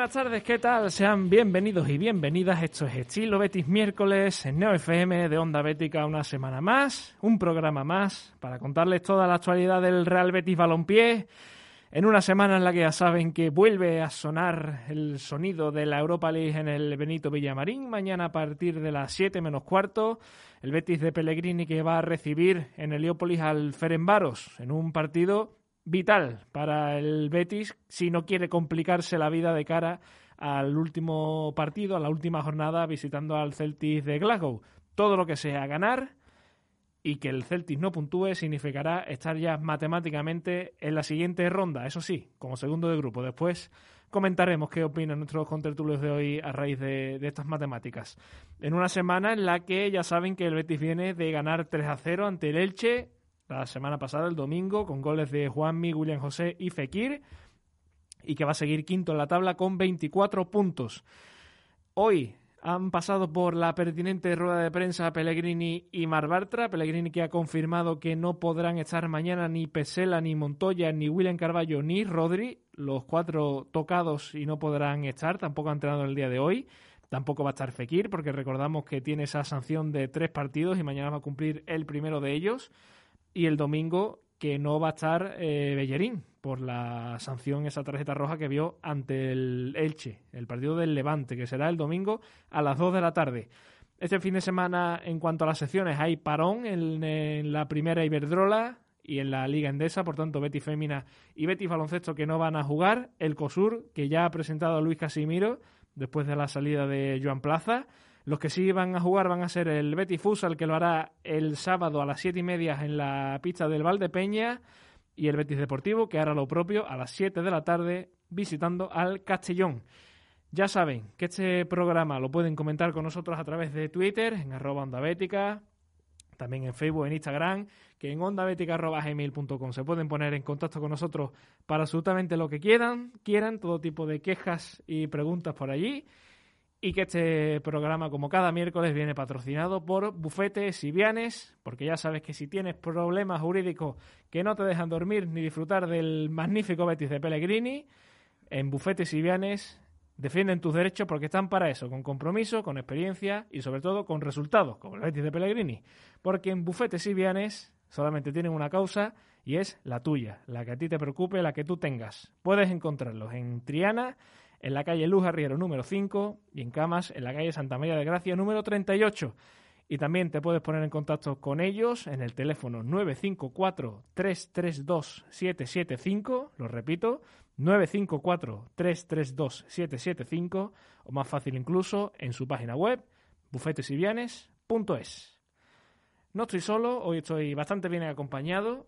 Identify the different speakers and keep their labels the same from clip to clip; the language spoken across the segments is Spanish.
Speaker 1: buenas tardes, ¿qué tal? Sean bienvenidos y bienvenidas. Esto es Estilo Betis miércoles en Neo FM de Onda Bética una semana más, un programa más para contarles toda la actualidad del Real Betis Balompié. En una semana en la que ya saben que vuelve a sonar el sonido de la Europa League en el Benito Villamarín, mañana a partir de las 7 menos cuarto, el Betis de Pellegrini que va a recibir en Heliópolis al Ferenbaros en un partido vital para el Betis si no quiere complicarse la vida de cara al último partido, a la última jornada visitando al Celtic de Glasgow. Todo lo que sea ganar y que el Celtic no puntúe significará estar ya matemáticamente en la siguiente ronda, eso sí, como segundo de grupo. Después comentaremos qué opinan nuestros contertulios de hoy a raíz de, de, estas matemáticas. En una semana en la que ya saben que el Betis viene de ganar 3 a 0 ante el Elche la semana pasada, el domingo, con goles de Juanmi, William José y Fekir, y que va a seguir quinto en la tabla con 24 puntos. Hoy han pasado por la pertinente rueda de prensa Pellegrini y Marbartra. Pellegrini que ha confirmado que no podrán estar mañana ni Pesela, ni Montoya, ni William Carballo, ni Rodri. Los cuatro tocados y no podrán estar. Tampoco ha entrenado el día de hoy. Tampoco va a estar Fekir porque recordamos que tiene esa sanción de tres partidos y mañana va a cumplir el primero de ellos y el domingo que no va a estar eh, Bellerín por la sanción, esa tarjeta roja que vio ante el Elche, el partido del Levante, que será el domingo a las 2 de la tarde. Este fin de semana, en cuanto a las secciones, hay parón en, la primera Iberdrola y en la Liga Endesa, por tanto, Betis Fémina y Betis Baloncesto que no van a jugar. El COSUR, que ya ha presentado a Luis Casimiro después de la salida de Joan Plaza. Los que sí van a jugar van a ser el Betis Futsal, que lo hará el sábado a las siete y media en la pista del Valdepeña, y el Betis Deportivo, que hará lo propio a las 7 de la tarde visitando al Castellón. Ya saben que este programa lo pueden comentar con nosotros a través de Twitter, en arroba también en Facebook, en Instagram, que en ondabética.gmail.com se pueden poner en contacto con nosotros para absolutamente lo que quieran, quieran, todo tipo de quejas y preguntas por allí y que este programa, como cada miércoles, viene patrocinado por Bufetes y Vianes, porque ya sabes que si tienes problemas jurídicos que no te dejan dormir ni disfrutar del magnífico Betis de Pellegrini, en Bufetes y Vianes defienden tus derechos porque están para eso, con compromiso, con experiencia y sobre todo con resultados, como el Betis de Pellegrini. Porque en Bufetes y Vianes solamente tienen una causa y es la tuya, la que a ti te preocupe, la que tú tengas. Puedes encontrarlos en Triana en la calle Luz Arriero número 5 y en Camas en la calle Santa María de Gracia número 38. Y también te puedes poner en contacto con ellos en el teléfono 954-332-775, lo repito, 954-332-775, o más fácil incluso en su página web, bufetesivianes.es. No estoy solo, hoy estoy bastante bien acompañado.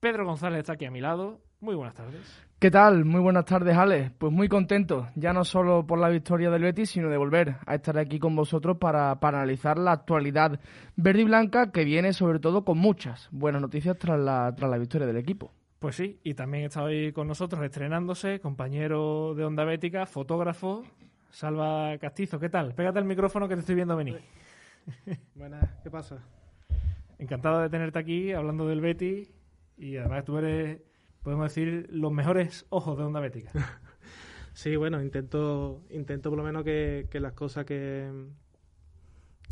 Speaker 1: Pedro González está aquí a mi lado. Muy buenas tardes.
Speaker 2: ¿Qué tal? Muy buenas tardes, Ale. Pues muy contento, ya no solo por la victoria del Betis, sino de volver a estar aquí con vosotros para, analizar la actualidad verde y blanca, que viene sobre todo con muchas buenas noticias tras la, tras la victoria del equipo.
Speaker 1: Pues sí, y también está hoy con nosotros estrenándose, compañero de Onda Bética, fotógrafo, Salva Castizo. ¿Qué tal? Pégate el micrófono que te estoy viendo venir.
Speaker 3: Buenas, ¿qué pasa?
Speaker 1: Encantado de tenerte aquí hablando del Betis y además tú eres podemos decir, los mejores ojos de Onda Bética.
Speaker 3: sí, bueno, intento, intento por lo menos que, las cosas que,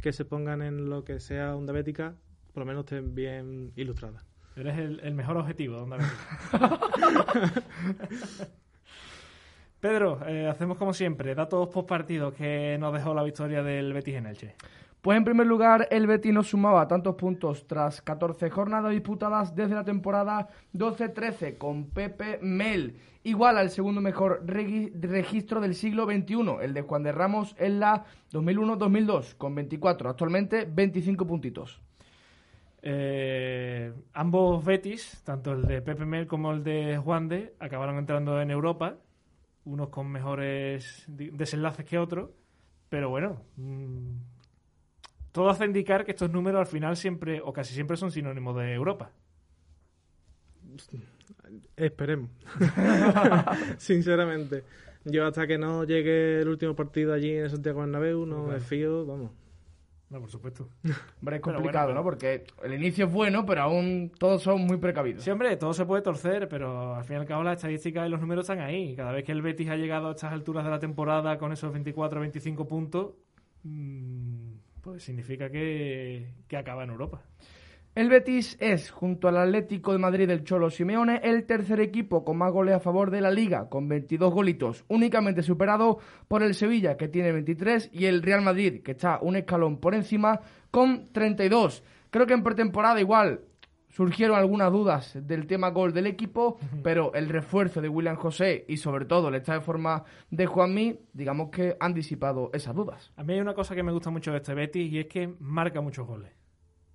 Speaker 3: que se pongan en lo que sea Onda Bética, por lo menos estén bien ilustradas.
Speaker 1: Eres el, mejor objetivo de Onda Bética. Pedro, eh, hacemos como siempre, datos post partidos que nos dejó la victoria del Betis en Elche.
Speaker 2: Pues en primer lugar, el Betis no sumaba tantos puntos tras 14 jornadas disputadas desde la temporada 12-13 con Pepe Mel, igual al segundo mejor registro del siglo XXI, el de Juan de Ramos en la 2001-2002, con 24, actualmente 25 puntitos.
Speaker 1: Eh, ambos Betis, tanto el de Pepe Mel como el de Juan de, acabaron entrando en Europa, unos con mejores desenlaces que otros, pero bueno, mm, todo hace indicar que estos números al final siempre, o casi siempre, son sinónimos de Europa.
Speaker 3: Esperemos. Sinceramente. Yo hasta que no llegue el último partido allí en Santiago Bernabéu no me fío, vamos.
Speaker 1: No, por supuesto.
Speaker 2: Hombre, es complicado,
Speaker 1: bueno,
Speaker 2: ¿no? Porque el inicio es bueno, pero aún todos son muy precavidos.
Speaker 1: Sí, hombre, todo se puede torcer, pero al fin y al cabo las estadísticas y los números están ahí. Cada vez que el Betis ha llegado a estas alturas de la temporada con esos 24 o 25 puntos, mm, pues significa que, que acaba en Europa.
Speaker 2: El Betis es, junto al Atlético de Madrid del Cholo Simeone, el tercer equipo con más goles a favor de la liga, con 22 golitos, únicamente superado por el Sevilla, que tiene 23, y el Real Madrid, que está un escalón por encima, con 32. Creo que en pretemporada igual surgieron algunas dudas del tema gol del equipo, pero el refuerzo de William José y sobre todo el estado de forma de Juanmi, digamos que han disipado esas dudas.
Speaker 1: A mí hay una cosa que me gusta mucho de este Betis y es que marca muchos goles.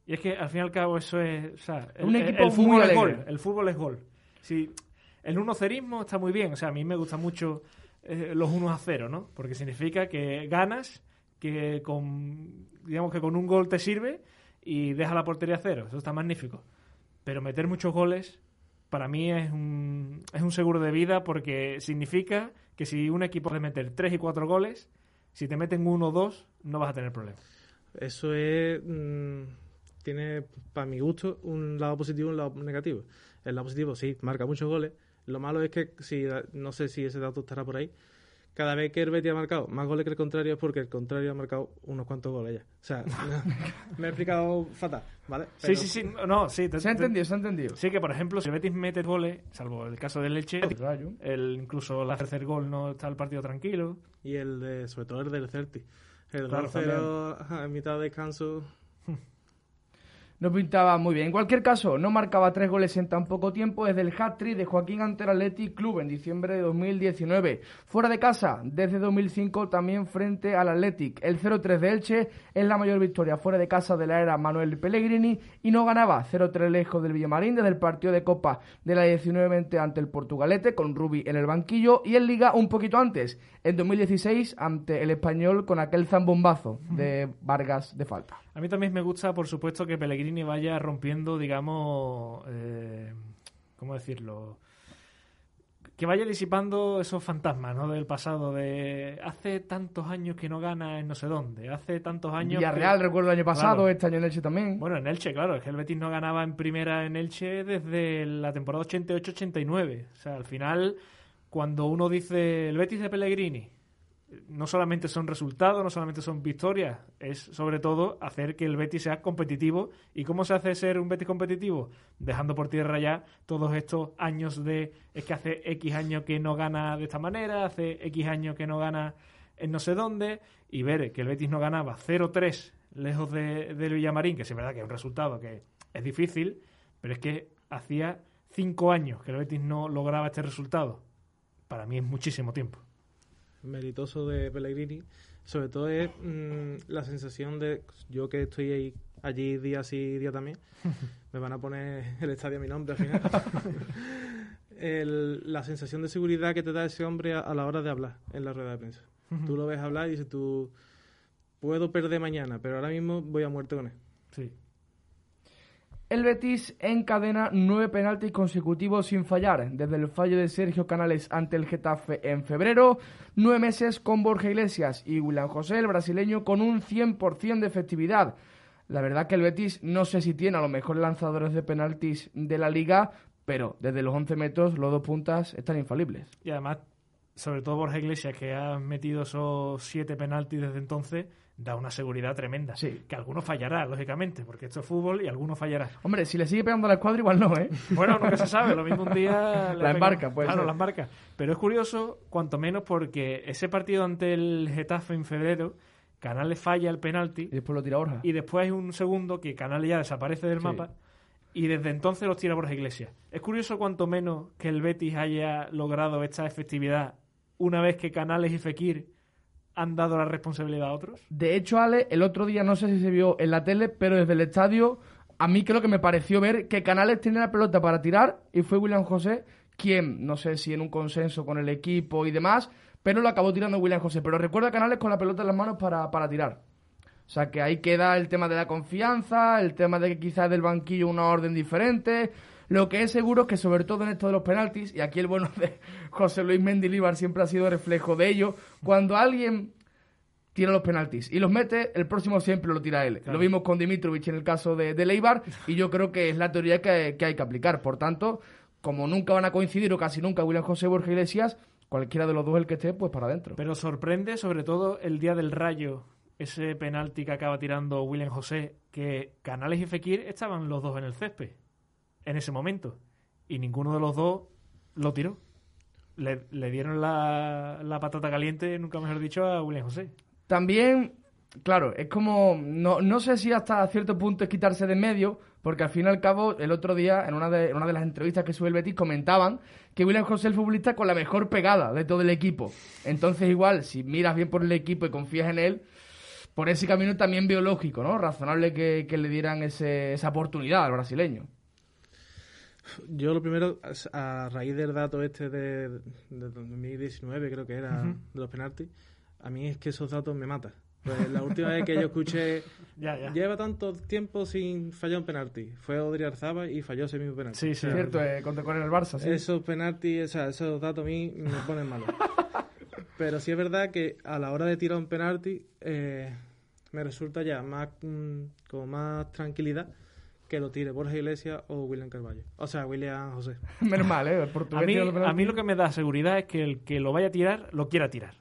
Speaker 1: Y es que al fin y al cabo eso es... O sea, el,
Speaker 2: Un equipo
Speaker 1: el fútbol
Speaker 2: muy
Speaker 1: es gol. El fútbol es gol. Si, el unocerismo está muy bien. O sea, a mí me gusta mucho eh, los unos a cero, ¿no? Porque significa que ganas, que con, digamos que con un gol te sirve y deja la portería a cero. Eso está magnífico. Pero meter muchos goles para mí es un, es un seguro de vida porque significa que si un equipo puede meter tres y cuatro goles, si te meten uno o dos, no vas a tener problemas.
Speaker 3: Eso es. mm, tiene, para mi gusto, un lado positivo y un lado negativo. El lado positivo, sí, marca muchos goles. Lo malo es que, si no sé si ese dato estará por ahí, cada vez que el Betis ha marcado más goles que el contrario es porque el contrario ha marcado unos cuantos goles ya. O sea, me he explicado fatal, ¿vale?
Speaker 1: Sí,
Speaker 3: Pero-
Speaker 1: sí, sí, no, sí. te-
Speaker 2: Se ha
Speaker 1: te-
Speaker 2: entendido, se ha entendido.
Speaker 1: Sí, que por ejemplo, si el Betis mete goles, salvo el caso del
Speaker 2: Rayo.
Speaker 1: el, incluso el tercer gol no está el partido tranquilo.
Speaker 3: Y el de, sobre todo el del Celtic. El
Speaker 1: Claro,
Speaker 3: 2-0 ajá, en mitad de descanso.
Speaker 2: No pintaba muy bien. En cualquier caso, no marcaba tres goles en tan poco tiempo desde el hat-trick de Joaquín ante el Club en diciembre de 2019. Fuera de casa, desde 2005 también frente al Athletic. El 0-3 de Elche es la mayor victoria fuera de casa de la era Manuel Pellegrini y no ganaba 0-3 lejos del Villamarín desde el partido de Copa de la 19-20 ante el Portugalete con Rubi en el banquillo y en Liga un poquito antes, en 2016 ante el Español con aquel zambombazo de Vargas de falta.
Speaker 1: A mí también me gusta, por supuesto, que Pellegrini vaya rompiendo, digamos, eh, ¿cómo decirlo? Que vaya disipando esos fantasmas, ¿no? Del pasado, de hace tantos años que no gana en no sé dónde, hace tantos años...
Speaker 2: Villarreal,
Speaker 1: que...
Speaker 2: recuerdo el año pasado,
Speaker 1: Claro.
Speaker 2: este año en Elche también.
Speaker 1: Bueno, en Elche, claro, es que el Betis no ganaba en primera en Elche desde la temporada 88-89. O sea, al final, cuando uno dice el Betis de Pellegrini, no solamente son resultados, no solamente son victorias, es sobre todo hacer que el Betis sea competitivo. ¿Y cómo se hace ser un Betis competitivo? Dejando por tierra ya todos estos años de... Es que hace X años que no gana de esta manera, hace X años que no gana en no sé dónde, y ver que el Betis no ganaba 0-3 lejos de, del Villamarín, que sí es verdad que es un resultado que es difícil, pero es que hacía cinco años que el Betis no lograba este resultado. Para mí es muchísimo tiempo.
Speaker 3: Meritoso de Pellegrini, sobre todo es mm, la sensación de yo que estoy ahí, allí día sí día también, me van a poner el estadio a mi nombre al final. El- la sensación de seguridad que te da ese hombre a, a la hora de hablar en la rueda de prensa. Tú lo ves hablar y dices tú, puedo perder mañana, pero ahora mismo voy a muerte con él.
Speaker 1: Sí.
Speaker 2: El Betis encadena nueve penaltis consecutivos sin fallar, desde el fallo de Sergio Canales ante el Getafe en febrero, nueve meses con Borja Iglesias y William José, el brasileño, con un 100% de efectividad. La verdad que el Betis no sé si tiene a los mejores lanzadores de penaltis de la liga, pero desde los 11 metros los dos puntas están infalibles.
Speaker 1: Y además, sobre todo Borja Iglesias, que ha metido esos siete penaltis desde entonces, da una seguridad tremenda.
Speaker 2: Sí.
Speaker 1: Que alguno fallará, lógicamente, porque esto es fútbol y alguno fallará.
Speaker 2: Hombre, si le sigue pegando a la escuadra, igual no, ¿eh?
Speaker 1: Bueno, nunca se sabe, lo mismo un día...
Speaker 2: La embarca, puede
Speaker 1: Claro,
Speaker 2: ser.
Speaker 1: la embarca. Pero es curioso, cuanto menos, porque ese partido ante el Getafe en febrero, Canales falla el penalti
Speaker 2: Y después lo tira Borja.
Speaker 1: y después hay un segundo que Canales ya desaparece del
Speaker 2: Sí.
Speaker 1: mapa y desde entonces los tira Borja Iglesias. Es curioso cuanto menos que el Betis haya logrado esta efectividad una vez que Canales y Fekir han dado la responsabilidad a otros.
Speaker 2: De hecho, Ale, el otro día no sé si se vio en la tele, pero desde el estadio, a mí creo que me pareció ver que Canales tenía la pelota para tirar y fue William José quien, no sé si en un consenso con el equipo y demás, pero lo acabó tirando William José. Pero recuerda Canales con la pelota en las manos para, para tirar. O sea que ahí queda el tema de la confianza, el tema de que quizás del banquillo una orden diferente. Lo que es seguro es que sobre todo en esto de los penaltis, y aquí el bueno de José Luis Mendilibar siempre ha sido reflejo de ello, cuando alguien tira los penaltis y los mete, el próximo siempre lo tira él. Lo vimos con Dimitrovic en el caso de, de Leibar y yo creo que es la teoría que, que hay que aplicar. Por tanto, como nunca van a coincidir o casi nunca William José Borja Iglesias, cualquiera de los dos el que esté, pues para adentro.
Speaker 1: Pero sorprende sobre todo el día del rayo, ese penalti que acaba tirando William José, que Canales y Fekir estaban los dos en el césped en ese momento y ninguno de los dos lo tiró. Le, dieron la, la patata caliente, nunca mejor dicho, a William José.
Speaker 2: También, claro, es como, no, no sé si hasta cierto punto es quitarse de medio, porque al fin y al cabo, el otro día, en una de, una de las entrevistas que sube el Betis, comentaban que William José es el futbolista con la mejor pegada de todo el equipo. Entonces, igual, si miras bien por el equipo y confías en él, por ese camino también biológico, ¿no? Razonable que, que le dieran ese, esa oportunidad al brasileño.
Speaker 3: Yo lo primero, a raíz del dato este de, de 2019, creo que era, de los penaltis, a mí es que esos datos me matan. Pues la última vez que yo escuché,
Speaker 1: Ya, ya.
Speaker 3: lleva tanto tiempo sin fallar un penalti, fue Odri Arzaba y falló ese mismo penalti.
Speaker 1: Sí, sí.
Speaker 3: O sea,
Speaker 2: Cierto, eh, contra con el Barça, sí.
Speaker 3: Esos penaltis, o sea, esos datos a mí me ponen malo. Pero sí es verdad que a la hora de tirar un penalti eh, me resulta ya más mm, como más tranquilidad que lo tire Borja Iglesias o William Carvalho. O sea, William José.
Speaker 2: Menos mal, ¿eh? El
Speaker 1: A mí, a mí lo que me da seguridad es que el que lo vaya a tirar, lo quiera tirar.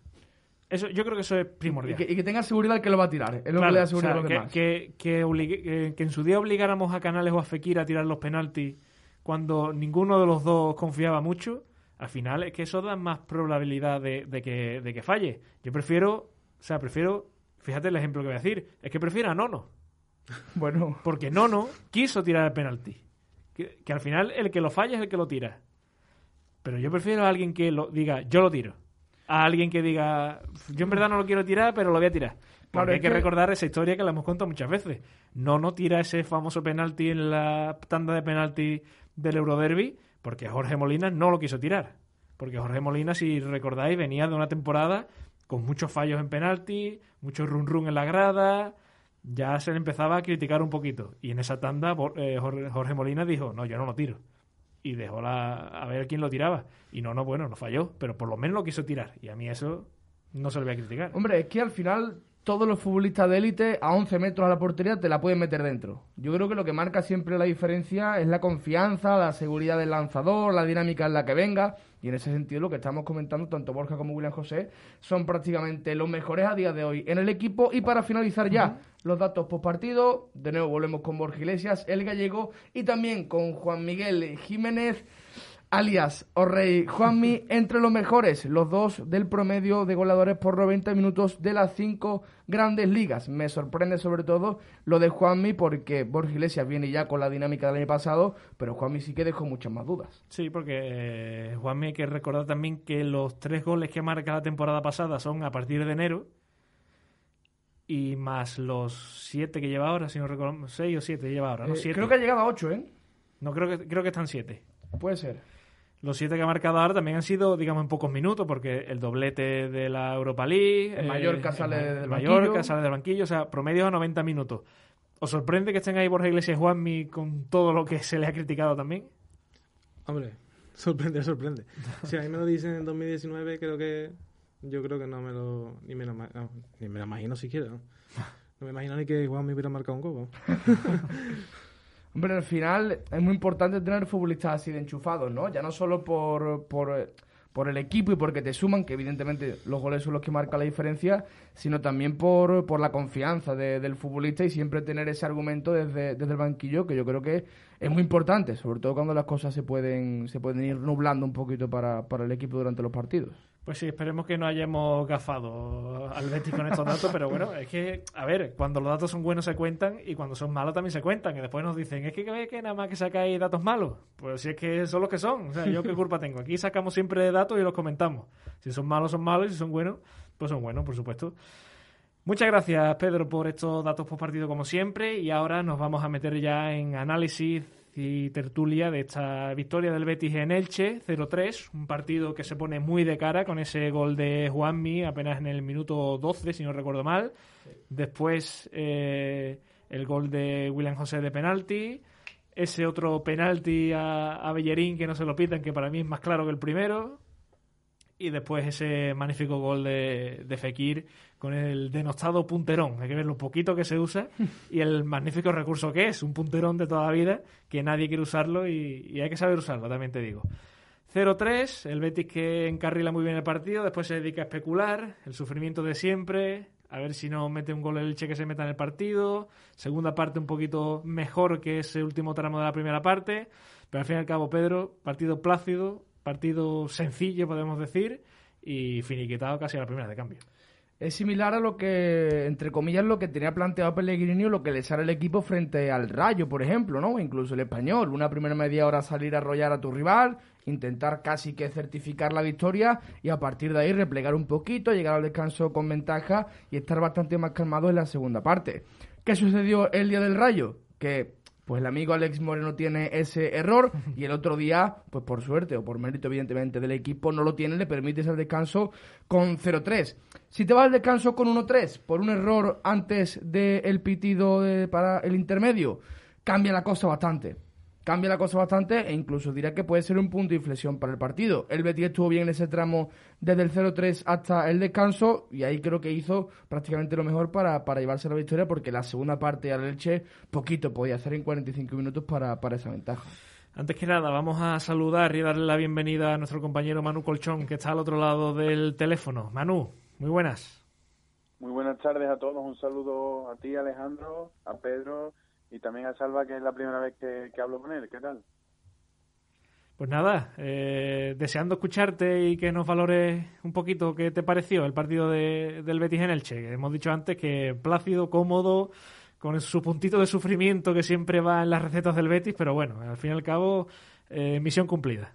Speaker 1: Eso, yo creo que eso es
Speaker 2: Y
Speaker 1: primordial.
Speaker 2: que, y que tenga seguridad que lo va a tirar. Es lo
Speaker 1: Claro,
Speaker 2: que le da
Speaker 1: o
Speaker 2: seguridad
Speaker 1: sea,
Speaker 2: a los
Speaker 1: que,
Speaker 2: demás.
Speaker 1: que- que obligue- que- que en su día obligáramos a Canales o a Fekir a tirar los penaltis cuando ninguno de los dos confiaba mucho, al final es que eso da más probabilidad de, de que, de que falle. Yo prefiero, o sea, prefiero, fíjate el ejemplo que voy a decir, es que prefiero a Nono,
Speaker 2: Bueno,
Speaker 1: porque Nono quiso tirar el penalti. Que, que al final el que lo falla es el que lo tira. Pero yo prefiero a alguien que lo diga, yo lo tiro. A alguien que diga, yo en verdad no lo quiero tirar, pero lo voy a tirar. Porque hay que,
Speaker 2: que-
Speaker 1: recordar esa historia que la hemos contado muchas veces. No no tira ese famoso penalti en la tanda de penalti del Euroderby porque Jorge Molina no lo quiso tirar. Porque Jorge Molina, si recordáis, venía de una temporada con muchos fallos en penalti, mucho run run en la grada, ya se le empezaba a criticar un poquito. Y en esa tanda eh, Jorge Molina dijo, no, yo no lo tiro. Y dejó la, a ver quién lo tiraba. Y no, no, bueno, no falló, pero por lo menos lo quiso tirar. Y a mí eso no se lo voy a criticar.
Speaker 2: hombre, es que al final todos los futbolistas de élite a 11 metros a la portería te la pueden meter dentro. Yo creo que lo que marca siempre la diferencia es la confianza, la seguridad del lanzador, la dinámica en la que venga. Y en ese sentido lo que estamos comentando, tanto Borja como William José, son prácticamente los mejores a día de hoy en el equipo. Y para finalizar ya los datos post partido, de nuevo volvemos con Borja Iglesias, el gallego, y también con Juan Miguel Jiménez alias Orrey Juanmi, entre los mejores, los dos del promedio de goleadores por 90 minutos de las cinco grandes ligas. Me sorprende sobre todo lo de Juanmi porque Borja Iglesias viene ya con la dinámica del año pasado, pero Juanmi sí que dejó muchas más dudas.
Speaker 1: Sí, porque eh, Juanmi hay que recordar también que los tres goles que marca la temporada pasada son a partir de enero y más los siete que lleva ahora, si no recuerdo, seis o siete lleva ahora, ¿no?
Speaker 2: Eh,
Speaker 1: Siete.
Speaker 2: creo que ha llegado a 8, ¿eh?
Speaker 1: No, creo que, creo que están siete.
Speaker 2: Puede ser.
Speaker 1: Los siete que ha marcado ahora también han sido, digamos, en pocos minutos, porque el doblete de la Europa League.
Speaker 2: El Mallorca
Speaker 1: el
Speaker 2: sale
Speaker 1: Ma-
Speaker 2: del
Speaker 1: el Mallorca
Speaker 2: banquillo.
Speaker 1: sale del banquillo, o sea, promedio a 90 minutos. ¿Os sorprende que estén ahí Borja Iglesias y Juanmi con todo lo que se les ha criticado también?
Speaker 3: Hombre, sorprende, sorprende. Si a mí me lo dicen en 2019, creo que. Yo creo que no me lo. Ni me lo, no, ni me lo imagino siquiera. ¿no? No me imagino ni que Juan me hubiera marcado un gol.
Speaker 2: Hombre, al final es muy importante tener futbolistas así de enchufados, ¿no? Ya no solo por, por, eh, por el equipo y porque te suman, que evidentemente los goles son los que marcan la diferencia, sino también por, por la confianza de- del futbolista y siempre tener ese argumento desde, desde el banquillo, que yo creo que es muy importante, sobre todo cuando las cosas se pueden, se pueden ir nublando un poquito para, para el equipo durante los partidos.
Speaker 1: Pues sí, esperemos que no hayamos gafado al Betis con estos datos, pero bueno, es que, a ver, cuando los datos son buenos se cuentan y cuando son malos también se cuentan. Y después nos dicen, es que, que, que nada más que sacáis datos malos. Pues si es que son los que son, o sea, yo qué culpa tengo. Aquí sacamos siempre datos y los comentamos. Si son malos, son malos, y si son buenos, pues son buenos, por supuesto. Muchas gracias, Pedro, por estos datos post partido como siempre. Y ahora nos vamos a meter ya en análisis y tertulia de esta victoria del Betis en Elche, 0-3. Un partido que se pone muy de cara con ese gol de Juanmi apenas en el minuto 12, si no recuerdo mal. Después eh, el gol de William José de penalti. Ese otro penalti a, a Bellerín que no se lo pitan, que para mí es más claro que el primero. Y después ese magnífico gol de, de Fekir con el denostado punterón. Hay que ver lo poquito que se usa y el magnífico recurso que es, un punterón de toda la vida, que nadie quiere usarlo y, y hay que saber usarlo, también te digo. 0-3, el Betis que encarrila muy bien el partido, después se dedica a especular, el sufrimiento de siempre, a ver si no mete un gol el Elche que se meta en el partido. Segunda parte un poquito mejor que ese último tramo de la primera parte, pero al fin y al cabo, Pedro, partido plácido, partido sencillo, podemos decir, y finiquitado casi a la primera de cambio.
Speaker 2: Es similar a lo que, entre comillas, lo que tenía planteado Pellegrini o lo que le sale el equipo frente al Rayo, por ejemplo, ¿no? Incluso el español. Una primera media hora salir a arrollar a tu rival, intentar casi que certificar la victoria y a partir de ahí replegar un poquito, llegar al descanso con ventaja y estar bastante más calmado en la segunda parte. ¿Qué sucedió el día del Rayo? Que pues el amigo Alex Moreno tiene ese error y el otro día, pues por suerte o por mérito evidentemente del equipo, no lo tiene, le permite el descanso con 0-3. Si te vas al descanso con 1-3 por un error antes del pitido para el intermedio, cambia la cosa bastante cambia la cosa bastante e incluso diría que puede ser un punto de inflexión para el partido. El Betis estuvo bien en ese tramo desde el 0-3 hasta el descanso y ahí creo que hizo prácticamente lo mejor para, para llevarse la victoria porque la segunda parte al Elche poquito podía hacer en 45 minutos para, para esa ventaja.
Speaker 1: Antes que nada, vamos a saludar y darle la bienvenida a nuestro compañero Manu Colchón, que está al otro lado del teléfono. Manu, muy buenas.
Speaker 4: Muy buenas tardes a todos. Un saludo a ti, Alejandro, a Pedro y también a Salva, que es la primera vez que, hablo con él. ¿Qué tal?
Speaker 1: Pues nada, eh, deseando escucharte y que nos valores un poquito qué te pareció el partido de, del Betis en Elche. Hemos dicho antes que plácido, cómodo, con su puntito de sufrimiento que siempre va en las recetas del Betis, pero bueno, al fin y al cabo, eh, misión cumplida.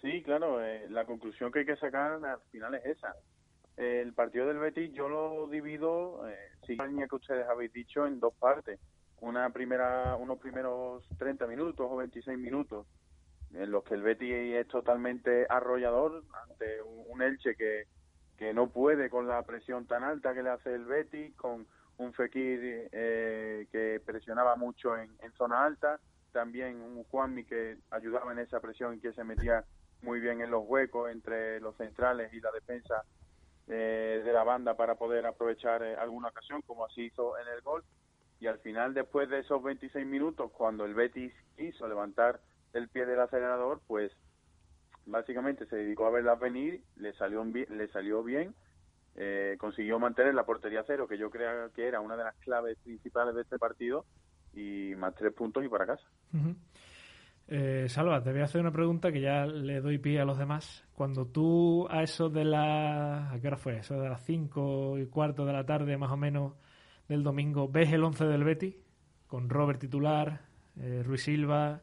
Speaker 4: Sí, claro, eh, la conclusión que hay que sacar al final es esa. El partido del Betis yo lo divido, eh, sí, que ustedes habéis dicho, en dos partes una primera, unos primeros 30 minutos o 26 minutos en los que el Betis es totalmente arrollador ante un, Elche que, que no puede con la presión tan alta que le hace el Betis, con un Fekir eh, que presionaba mucho en, zona alta, también un Juanmi que ayudaba en esa presión y que se metía muy bien en los huecos entre los centrales y la defensa eh, de la banda para poder aprovechar eh, alguna ocasión, como así hizo en el gol y al final, después de esos 26 minutos, cuando el Betis quiso levantar el pie del acelerador, pues básicamente se dedicó a verlas venir, le salió, le salió bien, eh, consiguió mantener la portería cero, que yo creo que era una de las claves principales de este partido, y más tres puntos y para casa.
Speaker 1: Eh, Salva, te voy a hacer una pregunta que ya le doy pie a los demás. Cuando tú a eso de la... ¿A qué hora fue? Eso de las cinco y cuarto de la tarde más o menos del domingo, ves el 11 del Betty con Robert titular, eh, Ruiz Silva,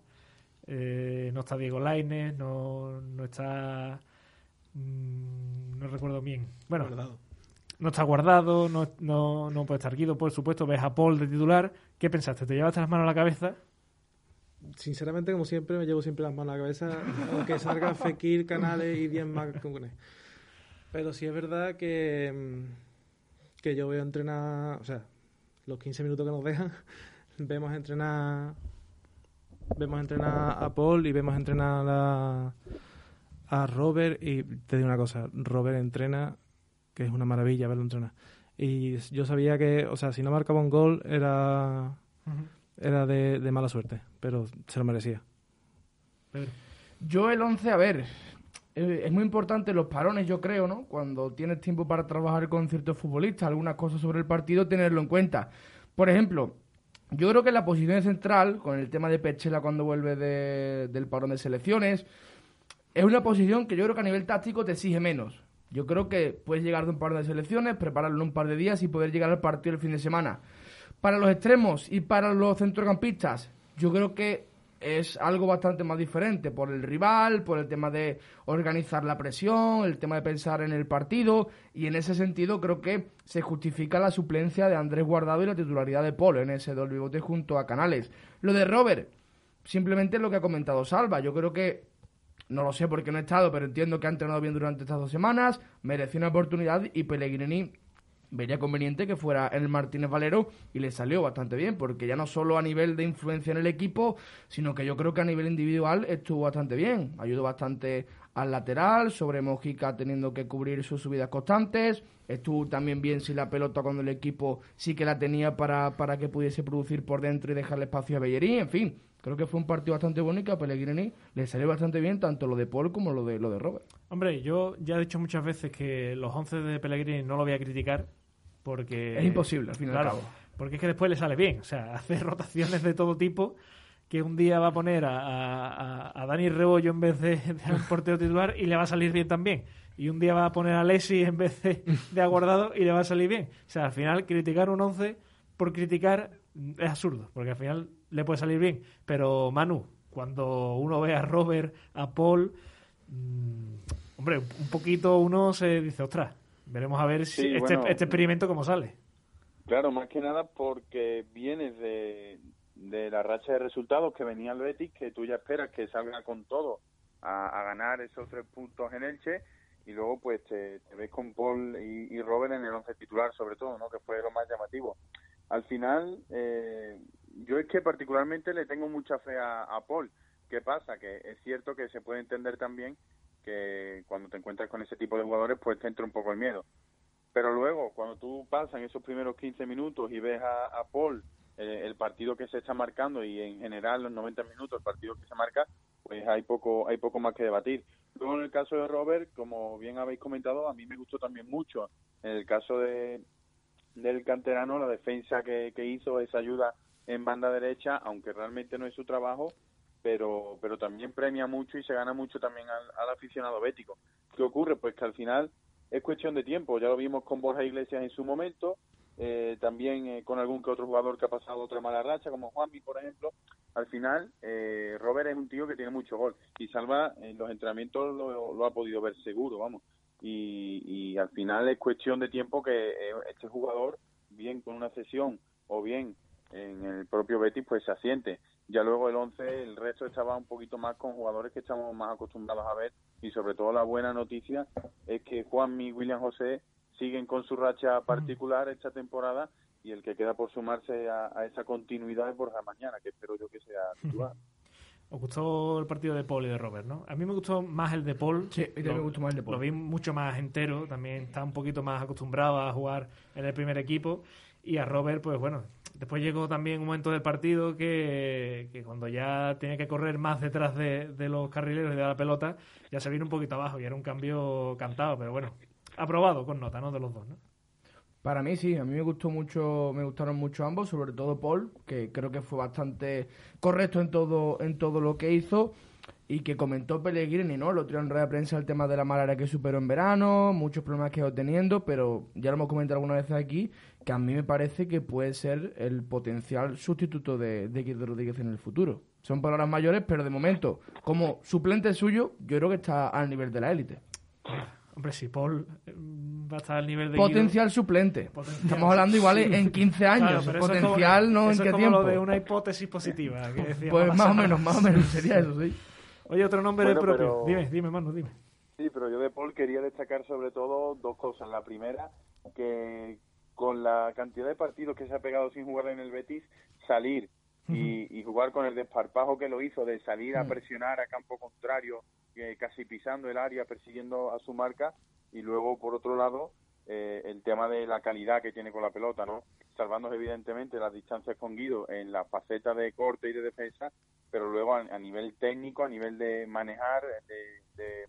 Speaker 1: eh, no está Diego Lainez, no, no está. Mm, no recuerdo bien. Bueno, no está guardado, no, no, no puede estar Guido, por supuesto. Ves a Paul de titular. ¿Qué pensaste? ¿Te llevaste las manos a la cabeza?
Speaker 3: Sinceramente, como siempre, me llevo siempre las manos a la cabeza, aunque salga Fekir, Canales y 10 más. Pero sí es verdad que, mm, que yo voy a entrenar, o sea, los 15 minutos que nos dejan, vemos entrenar vemos entrenar a Paul y vemos entrenar a, a Robert y te digo una cosa, Robert entrena que es una maravilla verlo entrenar. Y yo sabía que, o sea, si no marcaba un gol era era de, de, mala suerte, pero se lo merecía.
Speaker 2: Yo el 11, a ver, eh, es muy importante los parones, yo creo, ¿no? Cuando tienes tiempo para trabajar con ciertos futbolistas, algunas cosas sobre el partido, tenerlo en cuenta. Por ejemplo, yo creo que la posición central, con el tema de Pechela cuando vuelve del parón de selecciones, es una posición que yo creo que a nivel táctico te exige menos. Yo creo que puedes llegar de un par de selecciones, prepararlo en un par de días y poder llegar al partido el fin de semana. Para los extremos y para los centrocampistas, yo creo que es algo bastante más diferente por el rival, por el tema de organizar la presión, el tema de pensar en el partido y en ese sentido creo que se justifica la suplencia de Andrés Guardado y la titularidad de Paul en ese doble bote junto a Canales. Lo de Robert, simplemente lo que ha comentado Salva, yo creo que no lo sé porque no he estado, pero entiendo que ha entrenado bien durante estas dos semanas, mereció una oportunidad y Pellegrini vería conveniente que fuera el Martínez Valero y le salió bastante bien, porque ya no solo a nivel de influencia en el equipo, sino que yo creo que a nivel individual estuvo bastante bien. Ayudó bastante al lateral, sobre Mojica teniendo que cubrir sus subidas constantes. Estuvo también bien si la pelota cuando el equipo sí que la tenía para, para que pudiese producir por dentro y dejarle espacio a Bellerín. En fin, creo que fue un partido bastante que a Pellegrini le salió bastante bien tanto lo de Paul como lo de, lo de Robert.
Speaker 1: Hombre, yo ya he dicho muchas veces que los 11 de Pellegrini no lo voy a criticar porque...
Speaker 2: Es imposible, al fin y al cabo.
Speaker 1: Porque es que después le sale bien. O sea, hace rotaciones de todo tipo que un día va a poner a, a, Dani Rebollo en vez de, de un portero titular y le va a salir bien también. Y un día va a poner a Lesi en vez de, de Aguardado y le va a salir bien. O sea, al final criticar un 11 por criticar es absurdo, porque al final le puede salir bien. Pero Manu, cuando uno ve a Robert, a Paul, mmm, hombre, un poquito uno se dice, ostras, veremos a ver si
Speaker 4: Sí,
Speaker 1: este,
Speaker 4: bueno,
Speaker 1: este experimento cómo sale.
Speaker 4: Claro, más que nada porque vienes de, de la racha de resultados que venía el Betis, que tú ya esperas que salga con todo a, a ganar esos tres puntos en Elche y luego pues te, te ves con Paul y, y Robert en el once titular sobre todo, ¿no? Que fue lo más llamativo. Al final, eh, yo es que particularmente le tengo mucha fe a, a Paul. ¿Qué pasa? Que es cierto que se puede entender también que cuando te encuentras con ese tipo de jugadores, pues te entra un poco el miedo. Pero luego, cuando tú pasas esos primeros 15 minutos y ves a, Paul eh, el partido que se está marcando y en general los 90 minutos el partido que se marca, pues hay poco hay poco más que debatir. Luego en el caso de Robert, como bien habéis comentado, a mí me gustó también mucho. En el caso de del canterano, la defensa que hizo, esa ayuda en banda derecha, aunque realmente no es su trabajo, pero pero también premia mucho y se gana mucho también al, aficionado bético. ¿Qué ocurre? Pues que al final es cuestión de tiempo. Ya lo vimos con Borja Iglesias en su momento, eh, también eh, con algún que otro jugador que ha pasado otra mala racha, como Juanmi, por ejemplo. Al final, eh, Robert es un tío que tiene mucho gol y Salva en los entrenamientos lo, ha podido ver seguro, vamos. Y, y al final es cuestión de tiempo que eh, este jugador, bien con una cesión o bien en el propio Betis, pues se asiente. Ya luego el 11, el resto estaba un poquito más con jugadores que estamos más acostumbrados a ver y sobre todo la buena noticia es que Juanmi y William José siguen con su racha particular esta temporada y el que queda por sumarse a, a esa continuidad es Borja Mañana, que espero yo que sea titular.
Speaker 1: Os gustó el partido de Paul y de Robert, ¿no? A mí me gustó más el de Paul.
Speaker 2: Sí, a mí también me gustó más el de Paul.
Speaker 1: Lo vi mucho más entero, también está un poquito más acostumbrado a jugar en el primer equipo. Y a Robert, pues bueno, después llegó también un momento del partido que, cuando ya tenía que correr más detrás de, de los carrileros y de la pelota, ya se vino un poquito abajo y era un cambio cantado, pero bueno, aprobado con nota, ¿no? De los dos, ¿no?
Speaker 2: Para mí sí, a mí me gustó mucho, me gustaron mucho ambos, sobre todo Paul, que creo que fue bastante correcto en todo, en todo lo que hizo y que comentó Pellegrini, ¿no? Lo tiró en rueda de prensa el tema de la malaria que superó en verano, muchos problemas que ha ido teniendo, pero ya lo hemos comentado alguna vez aquí, que a mí me parece que puede ser el potencial sustituto de, de Guido Rodríguez en el futuro. Son palabras mayores, pero de momento, como suplente suyo, yo creo que está al nivel de la élite.
Speaker 1: Hombre, si Paul eh, va a estar al nivel de Guido-
Speaker 2: Potencial suplente.
Speaker 1: Potencial.
Speaker 2: Estamos hablando igual en 15 años.
Speaker 1: Claro, es
Speaker 2: Potencial
Speaker 1: como-
Speaker 2: no en
Speaker 1: eso
Speaker 2: qué
Speaker 1: es como
Speaker 2: tiempo.
Speaker 1: lo de una hipótesis positiva. Que decía
Speaker 2: Pues más o menos, más o menos sería eso, sí.
Speaker 1: Oye, otro nombre
Speaker 4: Bueno,
Speaker 1: propio.
Speaker 4: pero-
Speaker 1: Dime, dime, Manu, dime.
Speaker 4: Sí, pero yo de Paul quería destacar sobre todo dos cosas. La primera, que con la cantidad de partidos que se ha pegado sin jugar en el Betis, salir y, y jugar con el desparpajo que lo hizo, de salir a presionar a campo contrario, eh, casi pisando el área, persiguiendo a su marca, y luego, por otro lado, eh, el tema de la calidad que tiene con la pelota, ¿no? Salvándose evidentemente las distancias con Guido en la faceta de corte y de defensa, pero luego a, a nivel técnico, a nivel de manejar, de, de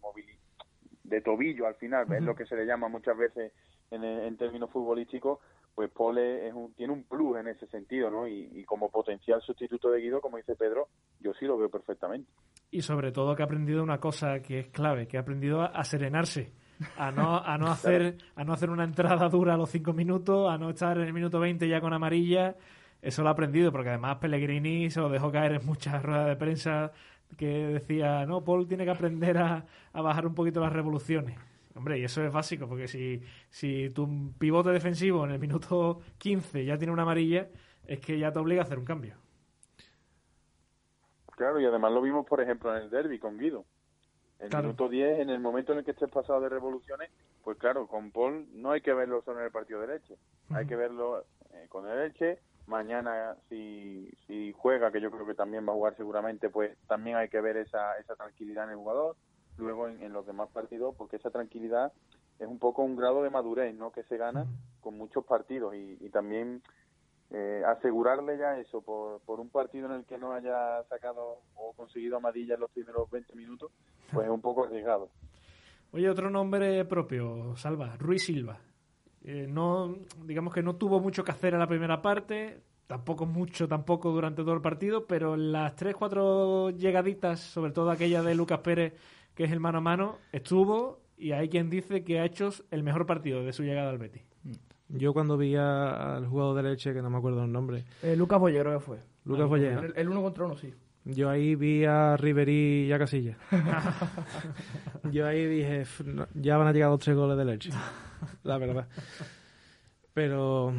Speaker 4: de tobillo al final, es lo que se le llama muchas veces en, en términos futbolísticos, pues Paul es un, tiene un plus en ese sentido, ¿no? Y, y como potencial sustituto de Guido, como dice Pedro, yo sí lo veo perfectamente.
Speaker 1: Y sobre todo que ha aprendido una cosa que es clave, que ha aprendido a, a serenarse, a no, a no hacer, a no hacer una entrada dura a los cinco minutos, a no estar en el minuto 20 ya con amarilla. Eso lo ha aprendido, porque además Pellegrini se lo dejó caer en muchas ruedas de prensa que decía, no, Paul tiene que aprender a, a bajar un poquito las revoluciones. Hombre, y eso es básico, porque si, si tu pivote defensivo en el minuto 15 ya tiene una amarilla, es que ya te obliga a hacer un cambio.
Speaker 4: Claro, y además lo vimos, por ejemplo, en el derby con Guido. El
Speaker 2: Claro.
Speaker 4: minuto 10, en el momento en el que estés pasado de revoluciones, pues claro, con Paul no hay que verlo solo en el partido de leche. Hay que verlo eh, con el leche. Mañana, si, si juega, que yo creo que también va a jugar seguramente, pues también hay que ver esa, esa tranquilidad en el jugador. Luego en, en los demás partidos, porque esa tranquilidad es un poco un grado de madurez, ¿no? Que se gana con muchos partidos y, y también eh, asegurarle ya eso por, por un partido en el que no haya sacado o conseguido amarilla en los primeros 20 minutos, pues es un poco arriesgado.
Speaker 1: Oye, otro nombre propio, Salva, Ruiz Silva. Eh, no, digamos que no tuvo mucho que hacer en la primera parte, tampoco mucho tampoco durante todo el partido, pero las tres, cuatro llegaditas, sobre todo aquella de Lucas Pérez, que es el mano a mano, estuvo y hay quien dice que ha hecho el mejor partido de su llegada al Betis.
Speaker 3: Yo cuando vi a- al jugador de leche, que no me acuerdo el nombre,
Speaker 2: Eh, Lucas Boyer creo que fue.
Speaker 3: Lucas Boyer, ¿no?
Speaker 2: El, el uno contra uno, sí.
Speaker 3: yo ahí vi a Riverí y a Casilla. yo ahí dije, "F, no, ya van a llegar dos tres goles de leche, la verdad. Pero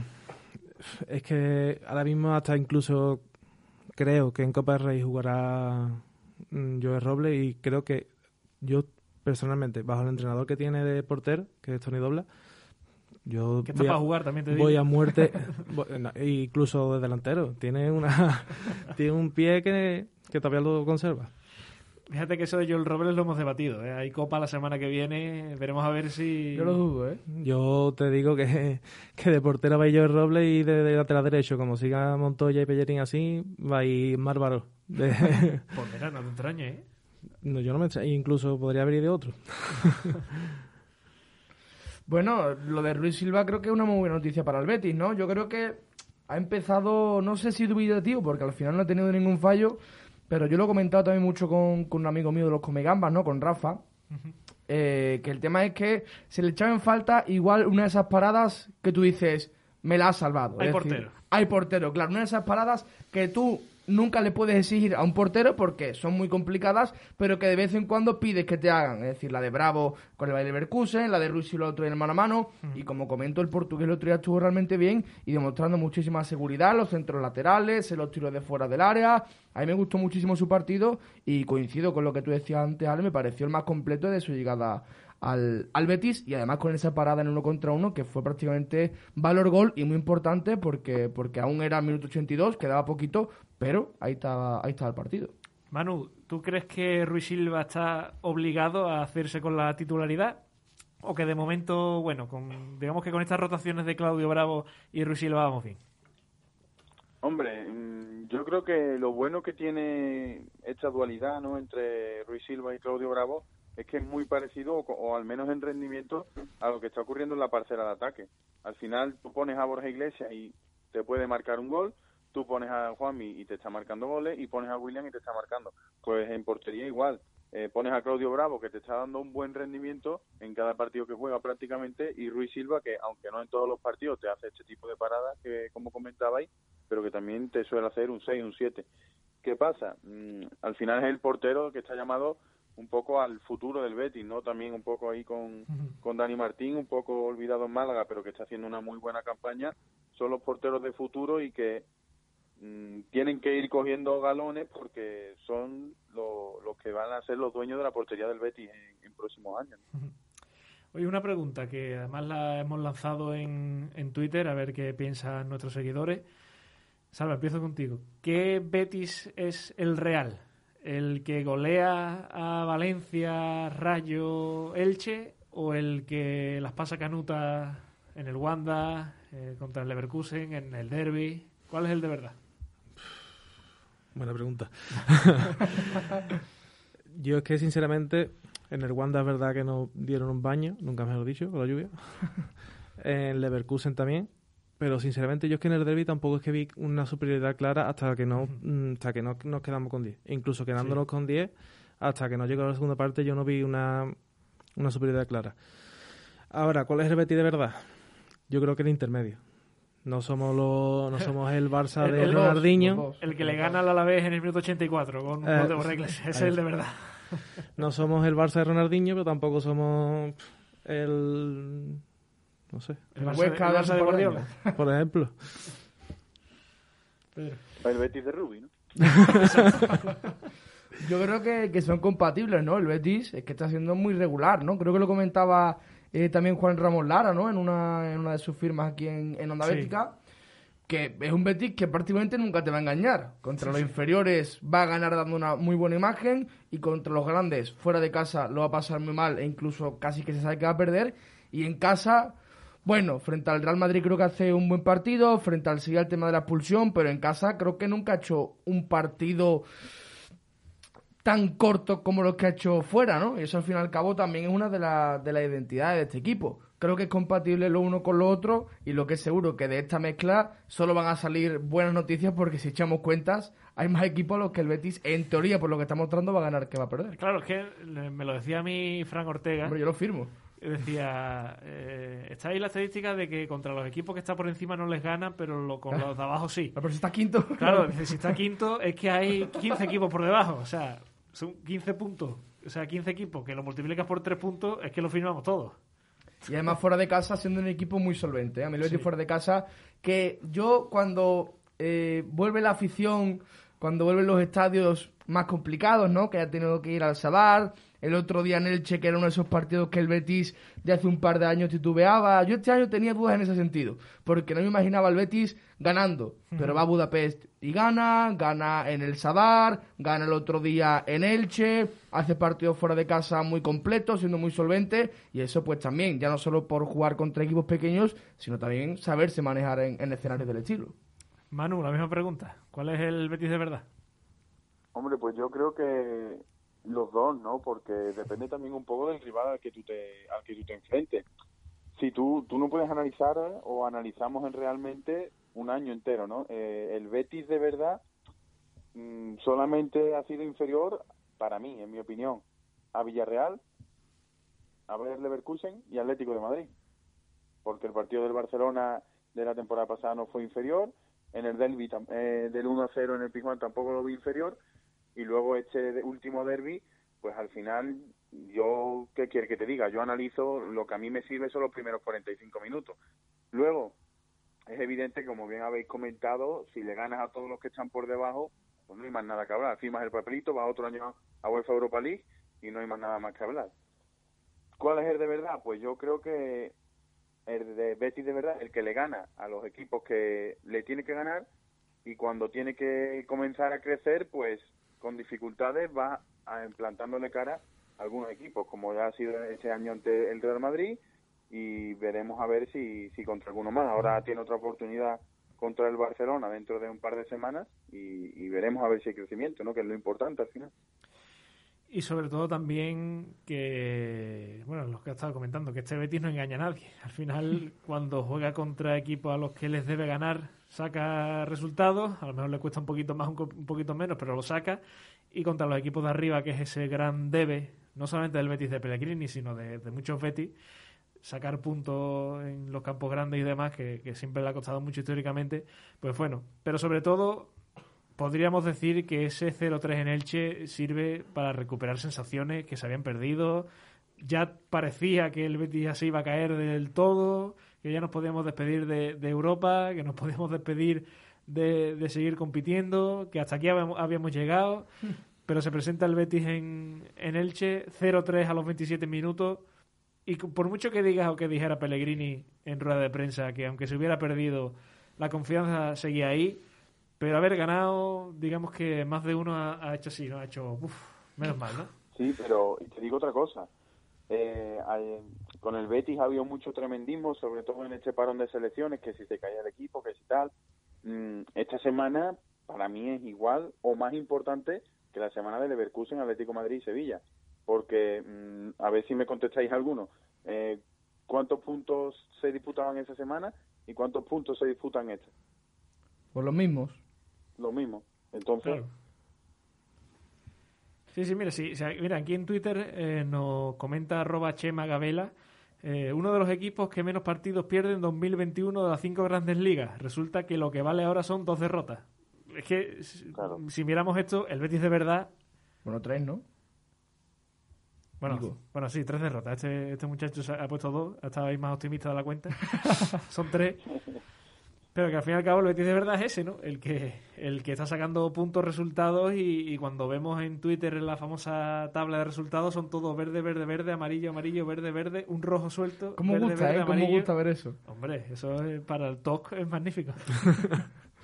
Speaker 3: es que ahora mismo hasta incluso creo que en Copa del Rey jugará mm, Joe Robles y creo que yo personalmente, bajo el entrenador que tiene de portero, que es Tony Dobla, yo
Speaker 1: Que está
Speaker 3: voy a-
Speaker 1: para jugar, también te digo.
Speaker 3: voy a muerte voy- no, incluso de delantero tiene una tiene un pie que, que todavía lo conserva
Speaker 1: Fíjate que eso de Joel Robles lo hemos debatido. ¿eh? Hay Copa la semana que viene, veremos a ver si...
Speaker 2: Yo lo dudo, ¿eh?
Speaker 3: yo te digo que, que de portero va a ir Joel Robles y de, de lateral derecho como siga Montoya y Pellerín así va a ir Márvaro De-
Speaker 1: Pues mira, no te extrañe, ¿eh?
Speaker 3: no, yo no me extra- incluso podría haber ido de otro
Speaker 2: Bueno, lo de Ruiz Silva creo que es una muy buena noticia para el Betis, ¿no? Yo creo que ha empezado, no sé si dubitativo, porque al final no ha tenido ningún fallo, pero yo lo he comentado también mucho con, con un amigo mío de los Comegambas, ¿no? Con Rafa. eh, que el tema es que se le echaba en falta igual una de esas paradas que tú dices, me la has salvado.
Speaker 1: Hay
Speaker 2: Es decir,
Speaker 1: portero.
Speaker 2: hay portero, claro. Una de esas paradas que tú nunca le puedes exigir a un portero porque son muy complicadas, pero que de vez en cuando pides que te hagan. Es decir, la de Bravo con el Bayer Leverkusen, la de Ruiz y el otro en el mano a mano. Y como comento, el portugués el otro día estuvo realmente bien y demostrando muchísima seguridad, los centros laterales, los tiros de fuera del área. A mí me gustó muchísimo su partido y coincido con lo que tú decías antes, Ale, me pareció el más completo de su llegada al, al Betis y además con esa parada en uno contra uno que fue prácticamente valor gol y muy importante porque, porque aún era minuto 82, quedaba poquito, pero ahí estaba, ahí estaba el partido.
Speaker 1: Manu, ¿tú crees que Ruiz Silva está obligado a hacerse con la titularidad? ¿O que de momento, bueno, con, digamos que con estas rotaciones de Claudio Bravo y Ruiz Silva vamos bien?
Speaker 4: Hombre, mm, yo creo que lo bueno que tiene esta dualidad ¿no? entre Ruiz Silva y Claudio Bravo es que es muy parecido, o, al menos en rendimiento, a lo que está ocurriendo en la parcela de ataque. Al final tú pones a Borja Iglesias y te puede marcar un gol, tú pones a Juanmi y te está marcando goles, y pones a William y te está marcando. Pues en portería igual. Eh, pones a Claudio Bravo, que te está dando un buen rendimiento en cada partido que juega prácticamente, y Ruiz Silva, que aunque no en todos los partidos te hace este tipo de paradas, que como comentabais, pero que también te suele hacer un 6, un 7. ¿Qué pasa? Mm, al final es el portero que está llamado un poco al futuro del Betis, ¿no? También un poco ahí con, con Dani Martín, un poco olvidado en Málaga, pero que está haciendo una muy buena campaña. Son los porteros de futuro y que mm, tienen que ir cogiendo galones porque son lo- los que van a ser los dueños de la portería del Betis en, en próximos años.
Speaker 1: Oye, una pregunta que además la hemos lanzado en, en Twitter, a ver qué piensan nuestros seguidores. Salva, empiezo contigo. ¿Qué Betis es el real? ¿El que golea a Valencia, Rayo, Elche? ¿O el que las pasa canutas en el Wanda, eh, contra el Leverkusen, en el Derby? ¿Cuál es el de verdad?
Speaker 3: Buena pregunta. Yo es que sinceramente en el Wanda es verdad que nos dieron un baño, nunca mejor dicho, con la lluvia. en Leverkusen también. Pero sinceramente yo es que en el derby tampoco es que vi una superioridad clara hasta que no mm, hasta que no nos quedamos con 10. Incluso quedándonos con 10, hasta que no llegó a la segunda parte yo no vi una, una superioridad clara. Ahora, ¿cuál es el Betis de verdad? Yo creo que el intermedio. No somos los, no somos el Barça
Speaker 1: El-
Speaker 3: de
Speaker 1: el
Speaker 3: Ronaldinho.
Speaker 2: dos.
Speaker 1: El que le gana al Alavés en el minuto 84 con un
Speaker 3: Eh,
Speaker 1: gol de. Ese es el de verdad.
Speaker 3: No somos el Barça de Ronaldinho, pero tampoco somos el. No sé,
Speaker 1: El Barça,
Speaker 2: Huesca
Speaker 1: el
Speaker 2: de
Speaker 1: Barça de Guardiola.
Speaker 3: por ejemplo.
Speaker 1: Pedro.
Speaker 4: El Betis de Rubi, ¿no?
Speaker 2: Yo creo que, que son compatibles, ¿no? El Betis es que está siendo muy regular, ¿no? Creo que lo comentaba eh, también Juan Ramos Lara, ¿no? En una, en una de sus firmas aquí en, en Onda
Speaker 1: Sí.
Speaker 2: Bética, que es un Betis que prácticamente nunca te va a engañar. Contra los inferiores va a ganar dando una muy buena imagen y contra los grandes, fuera de casa, lo va a pasar muy mal e incluso casi que se sabe que va a perder. Y en casa, bueno, frente al Real Madrid creo que hace un buen partido, frente al Sevilla el tema de la expulsión, pero en casa creo que nunca ha hecho un partido tan corto como los que ha hecho fuera, ¿no? Y eso al fin y al cabo también es una de, la- de las identidades de este equipo. Creo que es compatible lo uno con lo otro y lo que es seguro que de esta mezcla solo van a salir buenas noticias porque si echamos cuentas hay más equipos a los que el Betis, en teoría, por lo que está mostrando, va a ganar que va a perder.
Speaker 1: Claro, es que me lo decía a mí Frank Ortega.
Speaker 2: Hombre, yo lo firmo.
Speaker 1: Decía, eh, está ahí la estadística de que contra los equipos que está por encima no les ganan, pero lo- con los de abajo sí.
Speaker 2: Pero si está quinto.
Speaker 1: Claro, si está quinto es que hay 15 equipos por debajo. O sea, son 15 puntos. O sea, 15 equipos que lo multiplicas por 3 puntos es que lo firmamos todos.
Speaker 2: Y además fuera de casa siendo un equipo muy solvente. ¿eh? A mí Betis
Speaker 1: Sí.
Speaker 2: fuera de casa, que yo cuando eh, vuelve la afición, cuando vuelven los estadios más complicados, ¿no? Que ha tenido que ir al Sadar, el otro día en Elche, que era uno de esos partidos que el Betis de hace un par de años titubeaba. Yo este año tenía dudas en ese sentido, porque no me imaginaba al Betis ganando, pero va a Budapest y gana, gana en el Sadar, gana el otro día en Elche, hace partidos fuera de casa muy completos, siendo muy solvente, y eso pues también, ya no solo por jugar contra equipos pequeños, sino también saberse manejar en, en escenarios del estilo.
Speaker 1: Manu, la misma pregunta. ¿Cuál es el Betis de verdad?
Speaker 4: Hombre, pues yo creo que los dos, ¿no? Porque depende también un poco del rival al que tú te, al que tú te enfrentes. Si tú, tú no puedes analizar o analizamos en realmente un año entero, ¿no? Eh, el Betis de verdad mm, solamente ha sido inferior, para mí, en mi opinión, a Villarreal, a Bayer Leverkusen y Atlético de Madrid. Porque el partido del Barcelona de la temporada pasada no fue inferior, en el derby eh, del 1-0 en el Pizjuán tampoco lo vi inferior, y luego este último derby, pues al final, yo, ¿qué quiere que te diga? Yo analizo, lo que a mí me sirve son los primeros 45 minutos. Luego, es evidente, como bien habéis comentado, si le ganas a todos los que están por debajo, pues no hay más nada que hablar. Firmas el papelito, vas otro año a UEFA Europa League y no hay más nada más que hablar. ¿Cuál es el de verdad? Pues yo creo que el de Betis de verdad, el que le gana a los equipos que le tiene que ganar y cuando tiene que comenzar a crecer, pues con dificultades va a implantándole cara a algunos equipos, como ya ha sido este año ante el Real Madrid y veremos a ver si, si contra alguno más. Ahora tiene otra oportunidad contra el Barcelona dentro de un par de semanas y, y veremos a ver si hay crecimiento, ¿no? que es lo importante al final.
Speaker 1: Y sobre todo también que, bueno, lo que he estado comentando, que este Betis no engaña a nadie. Al final, cuando juega contra equipos a los que les debe ganar, saca resultados. A lo mejor le cuesta un poquito más, un, poquito menos, pero lo saca. Y contra los equipos de arriba, que es ese gran debe, no solamente del Betis de Pellegrini, sino de, de muchos Betis, sacar puntos en los campos grandes y demás, que, que siempre le ha costado mucho históricamente, pues bueno. Pero sobre todo, podríamos decir que ese 0-3 en Elche sirve para recuperar sensaciones que se habían perdido. Ya parecía que el Betis ya se iba a caer del todo, que ya nos podíamos despedir de, de Europa, que nos podíamos despedir de, de seguir compitiendo, que hasta aquí habíamos, habíamos llegado. Pero se presenta el Betis en, en Elche, 0-3 a los 27 minutos. Y por mucho que digas o que dijera Pellegrini en rueda de prensa que aunque se hubiera perdido, la confianza seguía ahí, pero haber ganado, digamos que más de uno ha, ha hecho así, ¿no? Ha hecho, uff, menos mal, ¿no?
Speaker 4: Sí, pero y te digo otra cosa. Eh, con el Betis ha habido mucho tremendismo, sobre todo en este parón de selecciones, que si se caía el equipo, que si tal. Mm, esta semana para mí es igual o más importante que la semana de Leverkusen, Atlético Madrid y Sevilla. Porque, mm, a ver si me contestáis alguno, eh, ¿cuántos puntos se disputaban esa semana y cuántos puntos se disputan esta?
Speaker 2: Por los mismos.
Speaker 4: Lo mismo. Entonces,
Speaker 1: Claro. Sí, sí, mira, sí, o sea, mira, aquí en Twitter eh, nos comenta arroba Chema Gabela, eh, uno de los equipos que menos partidos pierde en 2021 de las cinco grandes ligas. Resulta que lo que vale ahora son dos derrotas. Es que si-
Speaker 4: Claro.
Speaker 1: si miramos esto, el Betis de verdad
Speaker 2: Bueno, tres, ¿no?
Speaker 1: Bueno, bueno, sí, tres derrotas. Este, este muchacho se ha ha puesto dos, ha estado ahí más optimista de la cuenta. Son tres. Pero que al fin y al cabo el Betis de verdad es ese, ¿no? El que, el que está sacando puntos, resultados y, cuando vemos en Twitter la famosa tabla de resultados son todos verde, verde, verde, amarillo, amarillo, verde, verde, un rojo suelto.
Speaker 2: ¿Cómo
Speaker 1: verde,
Speaker 2: gusta,
Speaker 1: verde,
Speaker 2: eh? ¿Cómo gusta ver eso?
Speaker 1: Hombre, eso es, para el talk es magnífico.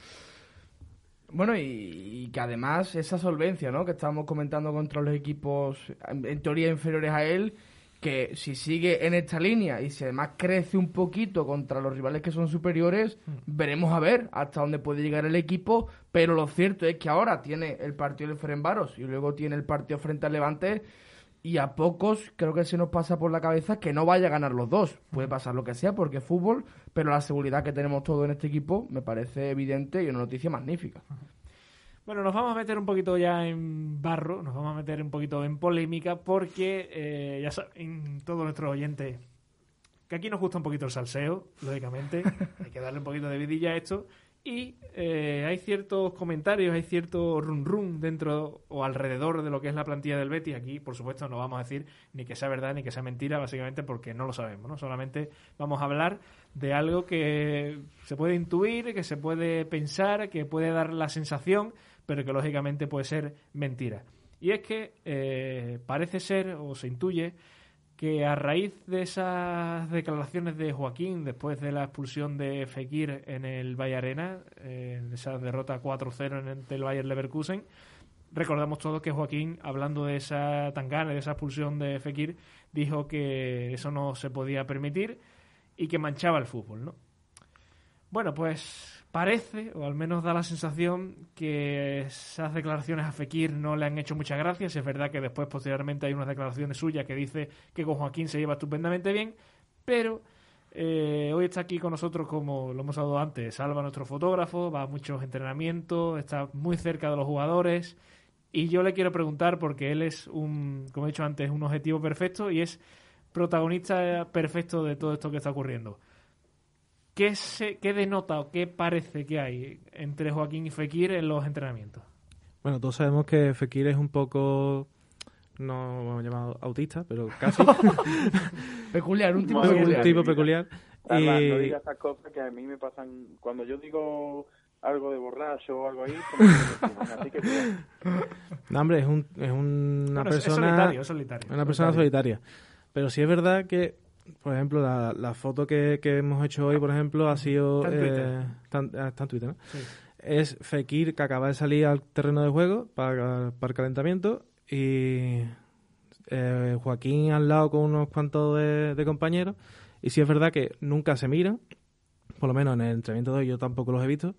Speaker 2: bueno, y, que además esa solvencia, ¿no? Que estábamos comentando contra los equipos en teoría inferiores a él que si sigue en esta línea y si además crece un poquito contra los rivales que son superiores, hmm. veremos a ver hasta dónde puede llegar el equipo, pero lo cierto es que ahora tiene el partido del Ferenbaros y luego tiene el partido frente al Levante y a pocos creo que se nos pasa por la cabeza que no vaya a ganar los dos. Puede pasar lo que sea porque es fútbol, pero la seguridad que tenemos todos en este equipo me parece evidente y una noticia magnífica.
Speaker 1: Bueno, nos vamos a meter un poquito ya en barro, nos vamos a meter un poquito en polémica, porque eh, ya saben todos nuestros oyentes que aquí nos gusta un poquito el salseo, lógicamente, hay que darle un poquito de vidilla a esto, y eh, hay ciertos comentarios, hay cierto run run dentro o alrededor de lo que es la plantilla del Betis. Aquí, por supuesto, no vamos a decir ni que sea verdad ni que sea mentira, básicamente porque no lo sabemos, ¿no? Solamente vamos a hablar de algo que se puede intuir, que se puede pensar, que puede dar la sensación pero que lógicamente puede ser mentira. Y es que eh, parece ser, o se intuye, que a raíz de esas declaraciones de Joaquín después de la expulsión de Fekir en el Valle Arena, en esa derrota 4-0 ante el Bayern Leverkusen, recordamos todos que Joaquín, hablando de esa tangana, de esa expulsión de Fekir, dijo que eso no se podía permitir y que manchaba el fútbol, ¿no? Bueno, pues parece, o al menos da la sensación, que esas declaraciones a Fekir no le han hecho muchas gracias. Es verdad que después, posteriormente, hay unas declaraciones suyas que dice que con Joaquín se lleva estupendamente bien, pero eh, hoy está aquí con nosotros, como lo hemos hablado antes, Salva, nuestro fotógrafo, va a muchos entrenamientos, está muy cerca de los jugadores. Y yo le quiero preguntar, porque él es un, como he dicho antes, un objetivo perfecto y es protagonista perfecto de todo esto que está ocurriendo. ¿Qué, se, ¿Qué denota o qué parece que hay entre Joaquín y Fekir en los entrenamientos?
Speaker 3: Bueno, todos sabemos que Fekir es un poco no vamos a llamar autista, pero casi.
Speaker 2: peculiar, un tipo
Speaker 3: peculiar. Un tipo peculiar.
Speaker 4: y... No digas esas cosas que a mí me pasan. Cuando yo digo algo de borracho o algo ahí, así que.
Speaker 3: No, hombre, es, un, es una persona.
Speaker 1: solitario, solitario,
Speaker 3: Una persona solitaria. Pero sí es verdad que por ejemplo, la, la foto que, que, hemos hecho hoy, por ejemplo, ha sido... Está en Twitter. Eh, Twitter, ¿no? Es Fekir que acaba de salir al terreno de juego para, para el calentamiento y eh, Joaquín al lado con unos cuantos de, compañeros. Y sí es verdad que nunca se miran, por lo menos en el entrenamiento de hoy yo tampoco los he visto.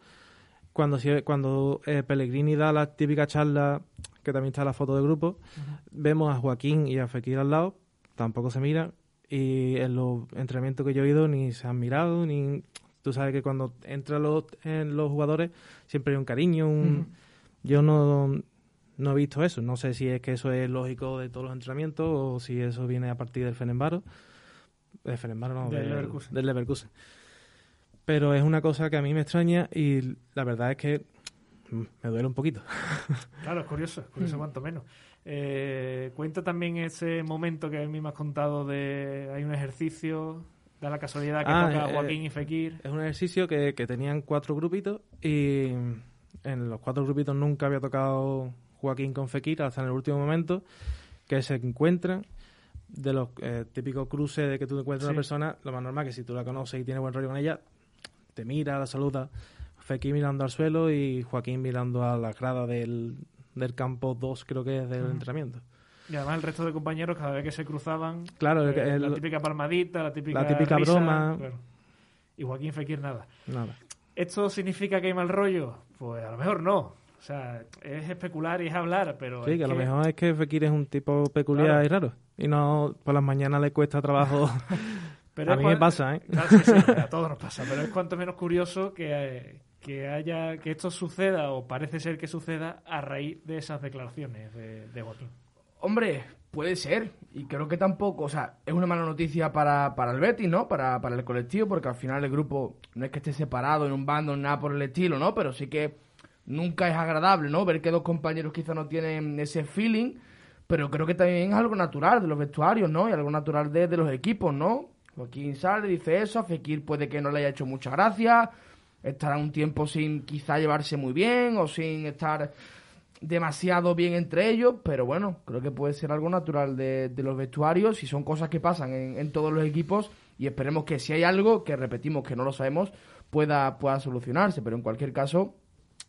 Speaker 3: Cuando, cuando eh, Pellegrini da la típica charla, que también está la foto de grupo, vemos a Joaquín y a Fekir al lado, tampoco se miran y en los entrenamientos que yo he ido ni se han mirado, ni... Tú sabes que cuando entran los, en los jugadores siempre hay un cariño, un... Yo no, no he visto eso. No sé si es que eso es lógico de todos los entrenamientos o si eso viene a partir del Fenerbaro. Del Fenerbaro, no,
Speaker 1: del,
Speaker 3: del, Leverkusen. Pero es una cosa que a mí me extraña y la verdad es que me duele un poquito.
Speaker 1: Claro, es curioso, es curioso cuanto menos. Eh, cuenta también ese momento que a mí me has contado de hay un ejercicio, da la casualidad que ah, toca eh, Joaquín y Fekir.
Speaker 3: Es un ejercicio que, tenían cuatro grupitos y en los cuatro grupitos nunca había tocado Joaquín con Fekir hasta en el último momento que se encuentran de los eh, típicos cruces de que tú encuentras a una persona, lo más normal que si tú la conoces y tienes buen rollo con ella, te mira, la saluda. Fekir mirando al suelo y Joaquín mirando a la grada del, del campo 2, creo que es del entrenamiento.
Speaker 1: Y además el resto de compañeros, cada vez que se cruzaban,
Speaker 3: claro,
Speaker 1: eh, la típica palmadita, la típica,
Speaker 3: la típica broma.
Speaker 1: Y Joaquín Fekir nada.
Speaker 3: Nada.
Speaker 1: ¿Esto significa que hay mal rollo? Pues a lo mejor no. O sea, es especular y es hablar, pero.
Speaker 3: Sí, que a lo mejor es que Fekir es un tipo peculiar y raro. Y no por las mañanas le cuesta trabajo. pero a mí me pasa, ¿eh?
Speaker 1: a todos nos pasa. Pero es cuanto menos curioso que, que haya que esto suceda o parece ser que suceda a raíz de esas declaraciones de, de.
Speaker 2: Hombre, puede ser. Y creo que tampoco, o sea, es una mala noticia para, para el Betis, ¿no? Para, para el colectivo, porque al final el grupo no es que esté separado en un bando ni nada por el estilo, ¿no? Pero sí que nunca es agradable, ¿no? Ver que dos compañeros quizá no tienen ese feeling, pero creo que también es algo natural de los vestuarios, ¿no? Y algo natural de, de los equipos, ¿no? Joaquín sale, dice eso, a Fekir puede que no le haya hecho mucha gracia, estará un tiempo sin quizá llevarse muy bien o sin estar demasiado bien entre ellos, pero bueno, creo que puede ser algo natural de, los vestuarios y son cosas que pasan en, todos los equipos y esperemos que si hay algo, que repetimos que no lo sabemos, pueda, pueda solucionarse, pero en cualquier caso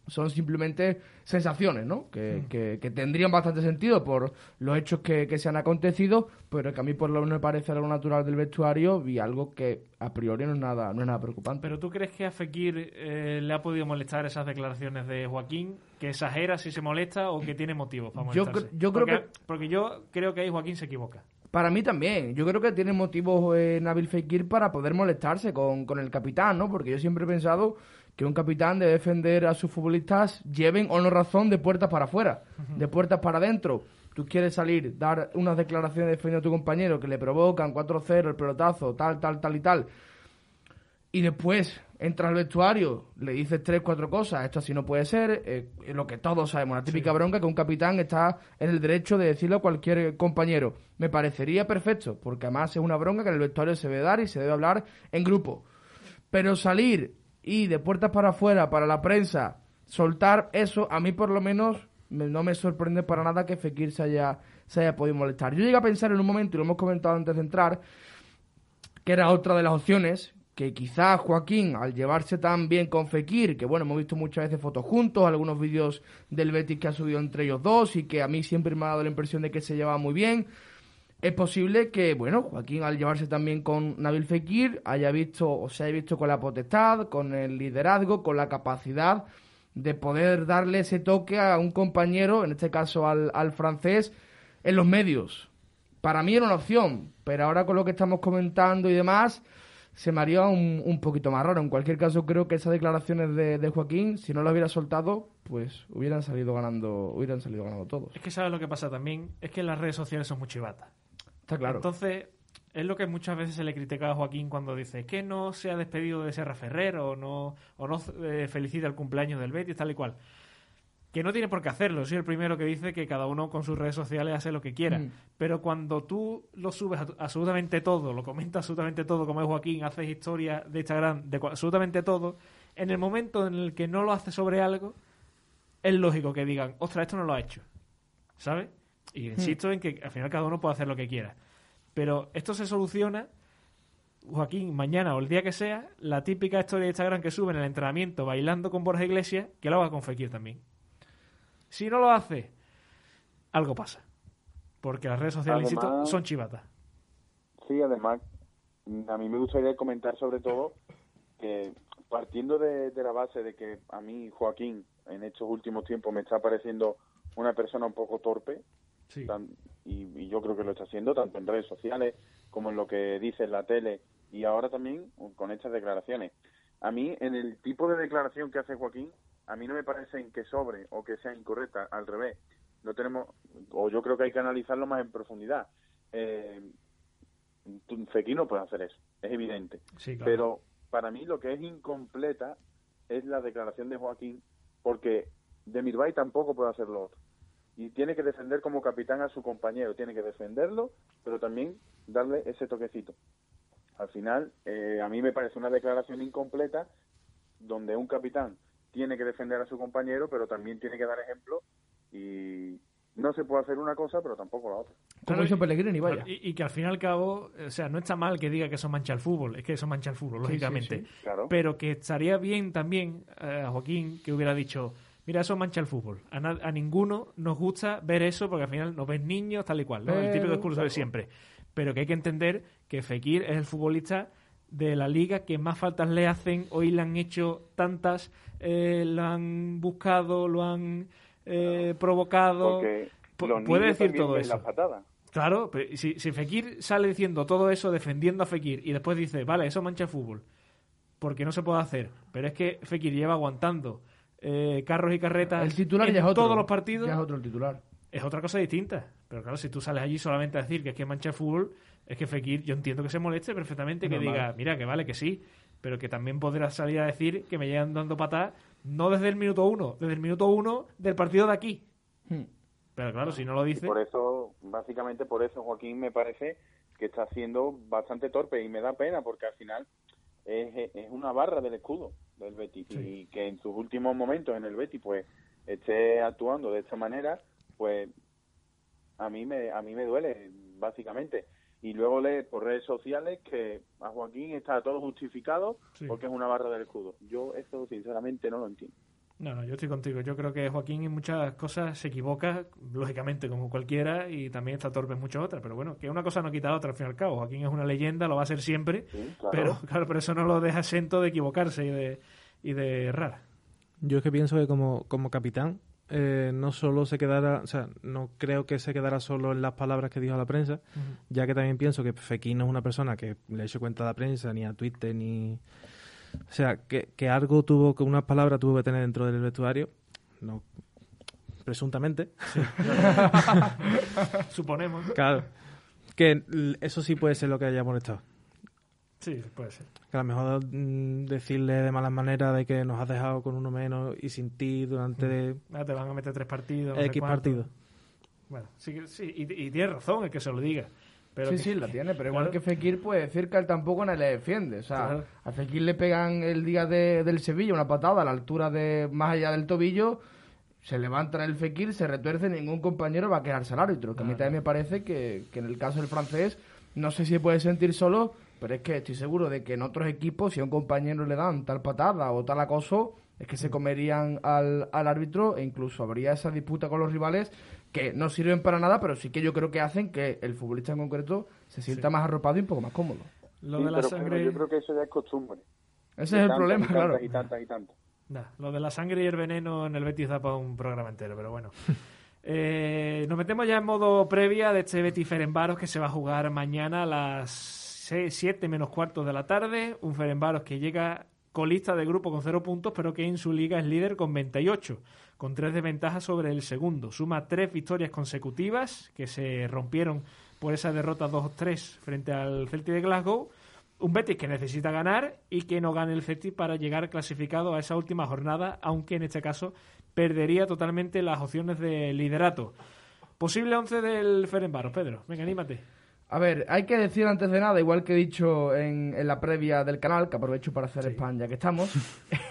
Speaker 2: son simplemente sensaciones, ¿no? Que, mm. que, tendrían bastante sentido por los hechos que, que, se han acontecido, pero que a mí por lo menos me parece algo natural del vestuario y algo que a priori no es nada, no es nada preocupante.
Speaker 1: ¿Pero tú crees que a Fekir eh, le ha podido molestar esas declaraciones de Joaquín? ¿Que exagera si se molesta o que tiene motivos para molestarse?
Speaker 2: Yo, yo creo
Speaker 1: porque,
Speaker 2: que...
Speaker 1: Porque yo creo que ahí Joaquín se equivoca.
Speaker 2: Para mí también. Yo creo que tiene motivos eh, Nabil Fekir para poder molestarse con, con el capitán, ¿no? Porque yo siempre he pensado que un capitán debe defender a sus futbolistas, lleven o no razón, de puertas para afuera, de puertas para adentro. Tú quieres salir, dar unas declaraciones defendiendo a tu compañero que le provocan 4-0, el pelotazo, tal, tal, tal y tal. Y después entras al vestuario, le dices tres, cuatro cosas, esto así no puede ser, eh, lo que todos sabemos, la típica bronca que un capitán está en el derecho de decirlo a cualquier compañero. Me parecería perfecto, porque además es una bronca que en el vestuario se debe dar y se debe hablar en grupo. Pero salir y de puertas para afuera, para la prensa, soltar eso, a mí por lo menos no me sorprende para nada que Fekir se haya, se haya podido molestar. Yo llegué a pensar en un momento, y lo hemos comentado antes de entrar, que era otra de las opciones, que quizás Joaquín, al llevarse tan bien con Fekir, que bueno, hemos visto muchas veces fotos juntos, algunos vídeos del Betis que ha subido entre ellos dos y que a mí siempre me ha dado la impresión de que se llevaba muy bien, es posible que, bueno, Joaquín al llevarse también con Nabil Fekir haya visto o se haya visto con la potestad, con el liderazgo, con la capacidad de poder darle ese toque a un compañero, en este caso al, al francés, en los medios. Para mí era una opción, pero ahora con lo que estamos comentando y demás, se me haría un, un poquito más raro. En cualquier caso, creo que esas declaraciones de, de, Joaquín, si no las hubiera soltado, pues hubieran salido ganando, hubieran salido ganando todos.
Speaker 1: Es que sabes lo que pasa también, es que las redes sociales son muy chivatas.
Speaker 2: Claro.
Speaker 1: Entonces, es lo que muchas veces se le critica a Joaquín cuando dice que no se ha despedido de Serra Ferrer o no, o no eh, felicita el cumpleaños del Betis, tal y cual. Que no tiene por qué hacerlo. Soy el primero que dice que cada uno con sus redes sociales hace lo que quiera. Mm. Pero cuando tú lo subes absolutamente todo, lo comentas absolutamente todo, como es Joaquín, haces historia de Instagram de absolutamente todo, en el momento en el que no lo hace sobre algo, es lógico que digan, ostras, esto no lo ha hecho. ¿Sabes? Y insisto en que al final cada uno puede hacer lo que quiera. Pero esto se soluciona, Joaquín, mañana o el día que sea, la típica historia de Instagram que sube en el entrenamiento bailando con Borja Iglesias, que lo haga con Fekir también. Si no lo hace, algo pasa. Porque las redes sociales, son chivatas.
Speaker 4: Sí, además, a mí me gustaría comentar sobre todo que partiendo de, de la base de que a mí Joaquín en estos últimos tiempos me está pareciendo una persona un poco torpe, y, yo creo que lo está haciendo tanto en redes sociales como en lo que dice en la tele y ahora también con estas declaraciones. A mí, en el tipo de declaración que hace Joaquín, a mí no me parece que sobre o que sea incorrecta, al revés. No tenemos, o yo creo que hay que analizarlo más en profundidad. Eh, no puede hacer eso, es evidente. Pero para mí lo que es incompleta es la declaración de Joaquín, porque de Mirbay tampoco puede hacer lo otro y tiene que defender como capitán a su compañero, tiene que defenderlo, pero también darle ese toquecito. Al final, eh, a mí me parece una declaración incompleta donde un capitán tiene que defender a su compañero, pero también tiene que dar ejemplo y no se puede hacer una cosa, pero tampoco la otra.
Speaker 2: Como hizo Pellegrini, vaya.
Speaker 1: Y, que al fin y al cabo, o sea, no está mal que diga que eso mancha el fútbol, es que eso mancha el fútbol, lógicamente. Pero que estaría bien también, eh, Joaquín, que hubiera dicho, Mira, eso mancha el fútbol. A, ninguno nos gusta ver eso porque al final nos ven niños tal y cual, ¿no? el típico discurso de siempre. Pero que hay que entender que Fekir es el futbolista de la liga que más faltas le hacen. Hoy le han hecho tantas, eh, lo han buscado, lo han eh, provocado. Puede decir todo eso. Claro, pero si, si Fekir sale diciendo todo eso, defendiendo a Fekir, y después dice, vale, eso mancha el fútbol, porque no se puede hacer. Pero es que Fekir lleva aguantando eh, carros y carretas
Speaker 2: el titular
Speaker 1: en
Speaker 2: todos
Speaker 1: los partidos.
Speaker 2: es otro titular.
Speaker 1: Es otra cosa distinta. Pero claro, si tú sales allí solamente a decir que es que mancha el fútbol, es que Fekir, yo entiendo que se moleste perfectamente, que diga, mira, que vale, que sí, pero que también podrá salir a decir que me llegan dando patas, no desde el minuto uno, desde el minuto uno del partido de aquí. Hmm. Pero claro, si no lo dice.
Speaker 4: por eso, básicamente por eso, Joaquín me parece que está siendo bastante torpe y me da pena porque al final es, es una barra del escudo del Betis y que en sus últimos momentos en el Betis pues esté actuando de esta manera, pues a mí me a mí me duele básicamente. Y luego lee por redes sociales que a Joaquín está todo justificado porque es una barra del escudo. Yo eso sinceramente no lo entiendo.
Speaker 1: No, no, yo estoy contigo. Yo creo que Joaquín en muchas cosas se equivoca, lógicamente, como cualquiera, y también está torpe en muchas otras. Pero bueno, que una cosa no quita la otra al fin y al cabo. Joaquín es una leyenda, lo va a ser siempre, pero claro, pero eso no lo deja exento de equivocarse y de, y de errar.
Speaker 3: Yo es que pienso que como, como capitán eh, no solo se quedara, o sea, no creo que se quedara solo en las palabras que dijo a la prensa, ya que también pienso que Fekir no es una persona que le eche cuenta a la prensa, ni a Twitter, ni o sea, que, que algo tuvo, que unas palabras tuvo que tener dentro del vestuario, no presuntamente.
Speaker 1: Suponemos.
Speaker 3: Claro. Que eso sí puede ser lo que haya molestado.
Speaker 1: Sí, puede ser.
Speaker 3: Que a lo mejor mm, decirle de malas maneras de que nos has dejado con uno menos y sin ti durante...
Speaker 1: Mm. Ah, te van a meter tres partidos.
Speaker 3: X partidos.
Speaker 1: Bueno, sí, sí y, y tiene razón el que se lo diga
Speaker 2: sí, sí, la tiene, pero igual que Fekir puede decir que él tampoco no le defiende. O sea, a Fekir le pegan el día de, del Sevilla una patada a la altura de más allá del tobillo, se levanta el Fekir, se retuerce, ningún compañero va a quedarse al árbitro. Que a mí también me parece que, que, en el caso del francés, no sé si puede sentir solo, pero es que estoy seguro de que en otros equipos, si a un compañero le dan tal patada o tal acoso, es que se comerían al, al árbitro e incluso habría esa disputa con los rivales que no sirven para nada, pero sí que yo creo que hacen que el futbolista en concreto se sienta más arropado y un poco más cómodo.
Speaker 4: Lo de la sangre... yo creo que eso ya es costumbre.
Speaker 2: Ese es el problema, claro.
Speaker 4: Y tantas y tantas.
Speaker 1: lo de la sangre y el veneno en el Betis da para un programa entero, pero bueno. eh, nos metemos ya en modo previa de este Betis Ferenbaros que se va a jugar mañana a las 7 menos cuartos de la tarde. Un Ferenbaros que llega colista de grupo con 0 puntos, pero que en su liga es líder con 28 con tres de ventaja sobre el segundo. Suma tres victorias consecutivas que se rompieron por esa derrota 2-3 frente al Celtic de Glasgow. Un Betis que necesita ganar y que no gane el Celtic para llegar clasificado a esa última jornada, aunque en este caso perdería totalmente las opciones de liderato. Posible 11 del Ferenbaros, Pedro. Venga, anímate.
Speaker 2: A ver, hay que decir antes de nada, igual que he dicho en, la previa del canal, que aprovecho para hacer spam ya que estamos,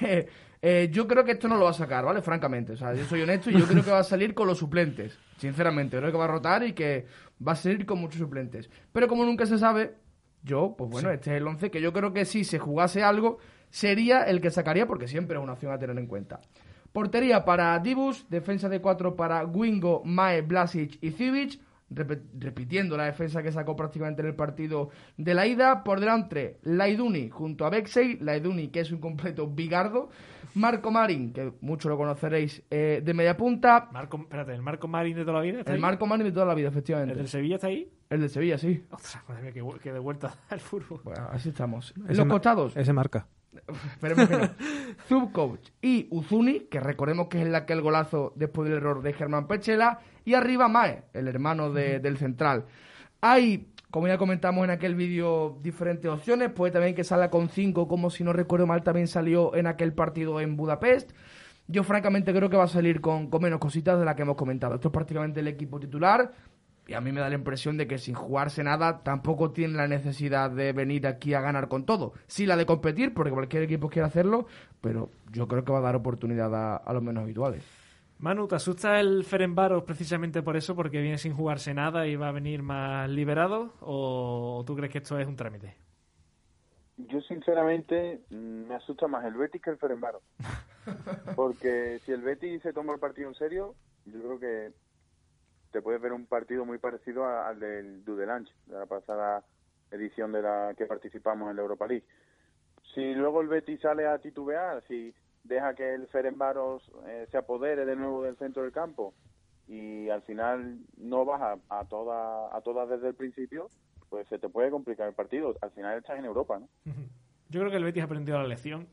Speaker 2: Eh, yo creo que esto no lo va a sacar, ¿vale? Francamente. O sea, yo soy honesto y yo creo que va a salir con los suplentes. Sinceramente, creo que va a rotar y que va a salir con muchos suplentes. Pero como nunca se sabe, yo, pues bueno, este es el 11 que yo creo que si se jugase algo, sería el que sacaría porque siempre es una opción a tener en cuenta. Portería para Dibus, defensa de 4 para Wingo, Mae, Blasic y Civic repitiendo la defensa que sacó prácticamente en el partido de la ida. Por delante, Laiduni junto a Bexey, Laiduni que es un completo bigardo, Marco Marín, que mucho lo conoceréis, eh, de media punta.
Speaker 1: Marco, espérate, ¿el Marco Marín de toda la vida?
Speaker 2: el Marco Marín de toda la vida, efectivamente.
Speaker 1: ¿El del Sevilla está ahí?
Speaker 2: El del Sevilla, sí.
Speaker 1: Ostras, madre mía, que, de vuelta al fútbol.
Speaker 2: Bueno, así estamos. En los costados.
Speaker 3: Ese marca.
Speaker 2: Esperemos que no. Zubcoach y Uzuni, que recordemos que es el que el golazo después del error de Germán Pechela. Y arriba Mae, el hermano del central. Hay como ya comentamos en aquel vídeo, diferentes opciones. Puede también que salga con 5, como si no recuerdo mal, también salió en aquel partido en Budapest. Yo francamente creo que va a salir con, menos cositas de las que hemos comentado. Esto es prácticamente el equipo titular. Y a mí me da la impresión de que sin jugarse nada tampoco tiene la necesidad de venir aquí a ganar con todo. Sí la de competir, porque cualquier equipo quiere hacerlo, pero yo creo que va a dar oportunidad a, a los menos habituales.
Speaker 1: Manu, ¿te asusta el Ferenbaros precisamente por eso? ¿Porque viene sin jugarse nada y va a venir más liberado? ¿O tú crees que esto es un trámite?
Speaker 4: Yo sinceramente me asusta más el Betis que el Ferenbaros. Porque si el Betis se toma el partido en serio, yo creo que te puedes ver un partido muy parecido al del Dudelange, de la pasada edición de la que participamos en la Europa League. Si luego el Betis sale a titubear, si deja que el Ferenbaros eh, se apodere de nuevo del centro del campo y al final no baja a toda a todas desde el principio, pues se te puede complicar el partido. Al final estás en Europa, ¿no?
Speaker 1: Yo creo que el Betis ha aprendido la lección.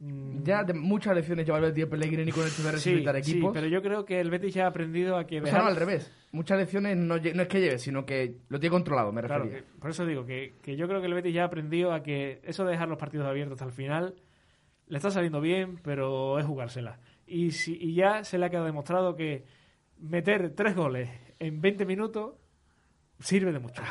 Speaker 2: Mm. Ya de muchas lecciones lleva el Betis Pellegrini con el de resucitar equipos.
Speaker 1: Sí, pero yo creo que el Betis ya ha aprendido a que...
Speaker 2: O sea, no, al revés. Muchas lecciones no, no, es que lleve, sino que lo tiene controlado, me refiero. Claro,
Speaker 1: por eso digo que, que yo creo que el Betis ya ha aprendido a que eso de dejar los partidos abiertos hasta el final le está saliendo bien, pero es jugársela. Y, si, y ya se le ha quedado demostrado que meter tres goles en 20 minutos sirve de mucho.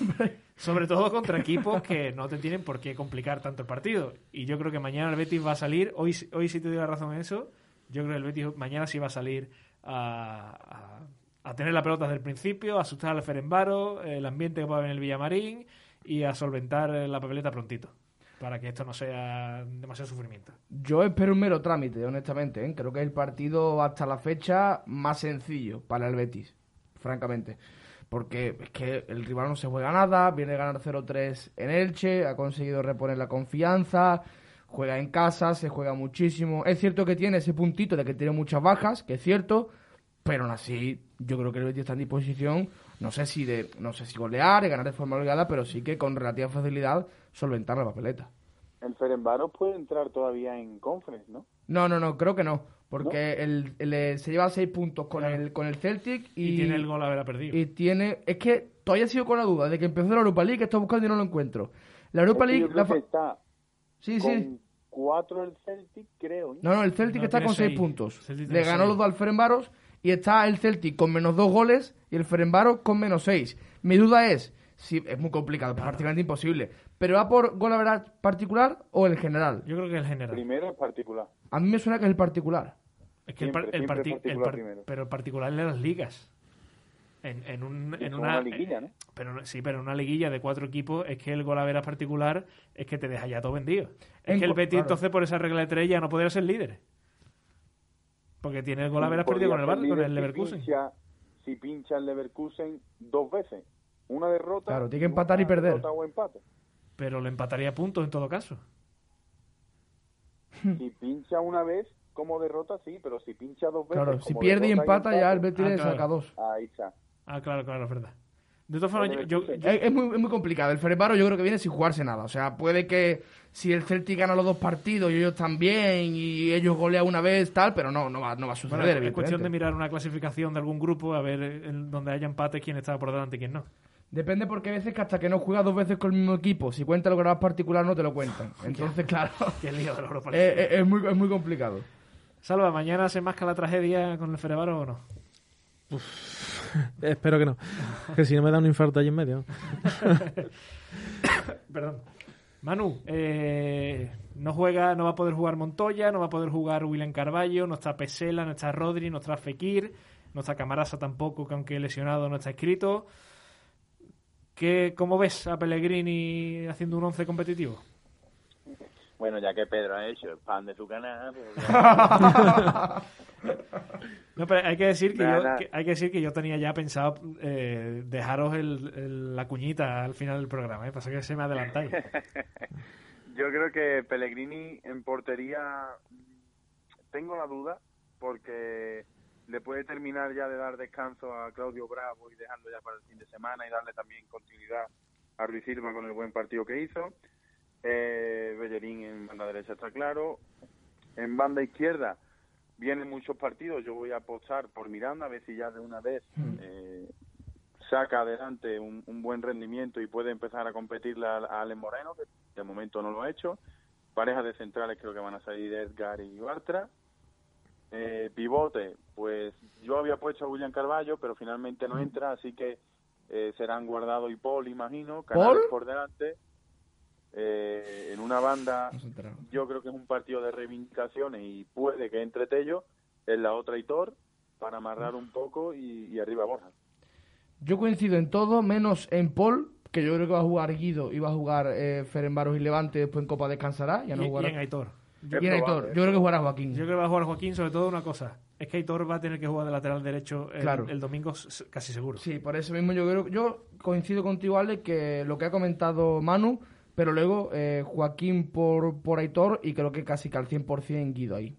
Speaker 1: Sobre todo contra equipos que no te tienen por qué complicar tanto el partido. Y yo creo que mañana el Betis va a salir, hoy, hoy sí te doy la razón en eso, yo creo que el Betis mañana sí va a salir a, a, tener la pelota desde el principio, a asustar al Ferenbaro, el ambiente que puede haber en el Villamarín y a solventar la papeleta prontito para que esto no sea demasiado sufrimiento.
Speaker 2: Yo espero un mero trámite, honestamente. ¿eh? Creo que es el partido hasta la fecha más sencillo para el Betis, francamente porque es que el rival no se juega nada, viene a ganar 0-3 en Elche, ha conseguido reponer la confianza, juega en casa, se juega muchísimo. Es cierto que tiene ese puntito de que tiene muchas bajas, que es cierto, pero aún así yo creo que el Betis está en disposición, no sé si de no sé si golear, y ganar de forma obligada, pero sí que con relativa facilidad solventar la papeleta.
Speaker 4: El Ferenbaro puede entrar todavía en conference, ¿no?
Speaker 2: No, no, no, creo que no. Porque el, se lleva seis puntos con, el, con el Celtic y,
Speaker 1: tiene el gol a haber perdido.
Speaker 2: Y tiene. Es que todavía sigo con la duda de que empezó la Europa League, que está buscando y no lo encuentro. La Europa League.
Speaker 4: la está sí, con sí. cuatro el Celtic, creo.
Speaker 2: No, no, el Celtic está con seis, puntos. Le ganó los dos al Ferenbaros y está el Celtic con menos dos goles y el Ferenbaros con menos seis. Mi duda es. Si es muy complicado, prácticamente imposible. ¿Pero va por gol a ver particular o el general?
Speaker 1: Yo creo que el general.
Speaker 4: Primero
Speaker 1: es
Speaker 4: particular.
Speaker 2: A mí me suena que es el particular.
Speaker 1: Es que el, particular pero el particular de las ligas. En, en, un, en una, liguilla, ¿no? Pero sí, pero en una liguilla de cuatro equipos es que el gol a particular es que te deja ya todo vendido. Es que el Betis entonces por esa regla de tres ya no podría ser líder. Porque tiene el gol a perdido con el, con el Leverkusen.
Speaker 4: Si pincha, el Leverkusen dos veces. Una derrota.
Speaker 2: Claro, tiene que empatar y perder.
Speaker 1: Pero le empataría a puntos en todo caso.
Speaker 4: Si pincha una vez, como derrota, sí, pero si pincha dos veces.
Speaker 2: Claro, si pierde y empata, ya el Betis le saca dos.
Speaker 4: Ahí está.
Speaker 1: Ah, claro, claro, es verdad. De todas formas, yo,
Speaker 2: Es, muy, es, muy, complicado. El Ferenbaro yo creo que viene sin jugarse nada. O sea, puede que si el Celtic gana los dos partidos y ellos también y ellos golean una vez, tal, pero no, no va, no va a suceder.
Speaker 1: es cuestión de mirar una clasificación de algún grupo a ver en donde haya empate quién está por delante y quién no.
Speaker 2: Depende porque a veces que hasta que no juegas dos veces con el mismo equipo, si cuenta lo que grabas particular no te lo cuentan. Entonces, claro,
Speaker 1: Qué lío de
Speaker 2: es, es, muy, es muy complicado.
Speaker 1: Salva, ¿mañana se masca la tragedia con el Ferebaro o no?
Speaker 3: espero que no. Que si no me da un infarto allí en medio.
Speaker 1: Perdón. Manu, eh, no juega, no va a poder jugar Montoya, no va a poder jugar William Carballo, no está Pesela, no está Rodri, no está Fekir, no está Camarasa tampoco, que aunque lesionado no está escrito. ¿Qué, ¿Cómo ves a Pellegrini haciendo un once competitivo?
Speaker 4: Bueno, ya que Pedro ha hecho el pan de su canal. Pues
Speaker 1: no, pero hay que decir que, yo, hay que decir que yo tenía ya pensado eh, dejaros el, la cuñita al final del programa, ¿eh? pasa que se me adelantáis.
Speaker 4: yo creo que Pellegrini en portería tengo la duda porque le puede terminar ya de dar descanso a Claudio Bravo y dejarlo ya para el fin de semana y darle también continuidad a Ruiz Silva con el buen partido que hizo. Eh, Bellerín en banda derecha está claro. En banda izquierda vienen muchos partidos. Yo voy a apostar por Miranda a ver si ya de una vez hmm. eh, saca adelante un, buen rendimiento y puede empezar a competirle a, Ale Moreno, que de momento no lo ha hecho. Parejas de centrales creo que van a salir Edgar y Bartra. Eh, pivote, pues yo había puesto a William Carballo, pero finalmente no entra, así que eh, serán Guardado y Paul, imagino. Canales por delante. Eh, en una banda, yo creo que es un partido de reivindicaciones y puede que entre Tello, en la otra Hitor, para amarrar un poco y, arriba Borja.
Speaker 2: Yo coincido en todo, menos en Paul, que yo creo que va a jugar Guido y va a jugar eh, Ferenbaros y Levante, después en Copa descansará. Ya no
Speaker 1: y, y en Aitor.
Speaker 2: Yo, y en Aitor. yo creo que jugará Joaquín.
Speaker 1: Yo creo que va a jugar Joaquín, sobre todo una cosa. Es que Aitor va a tener que jugar de lateral derecho el, el domingo casi seguro.
Speaker 2: Sí, por eso mismo yo creo yo coincido contigo, Ale, que lo que ha comentado Manu, pero luego eh, Joaquín por, por Aitor y creo que casi que al 100% Guido ahí.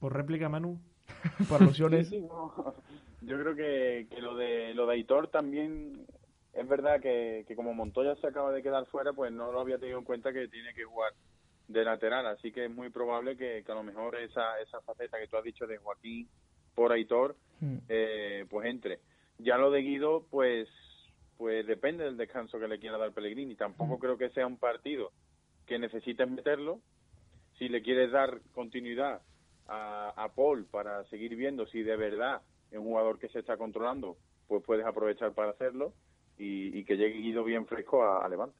Speaker 1: ¿Por réplica, Manu?
Speaker 2: por alusiones.
Speaker 4: Yo creo que, que, lo de lo de Aitor también es verdad que, que como Montoya se acaba de quedar fuera, pues no lo había tenido en cuenta que tiene que jugar de lateral, así que es muy probable que, a lo mejor esa, esa faceta que tú has dicho de Joaquín por Aitor, hmm. eh, pues entre. Ya lo de Guido, pues pues depende del descanso que le quiera dar Pellegrini. Tampoco mm. creo que sea un partido que necesites meterlo. Si le quieres dar continuidad a, Paul para seguir viendo si de verdad es un jugador que se está controlando, pues puedes aprovechar para hacerlo. y, y que llegue Guido bien fresco a, a Levante.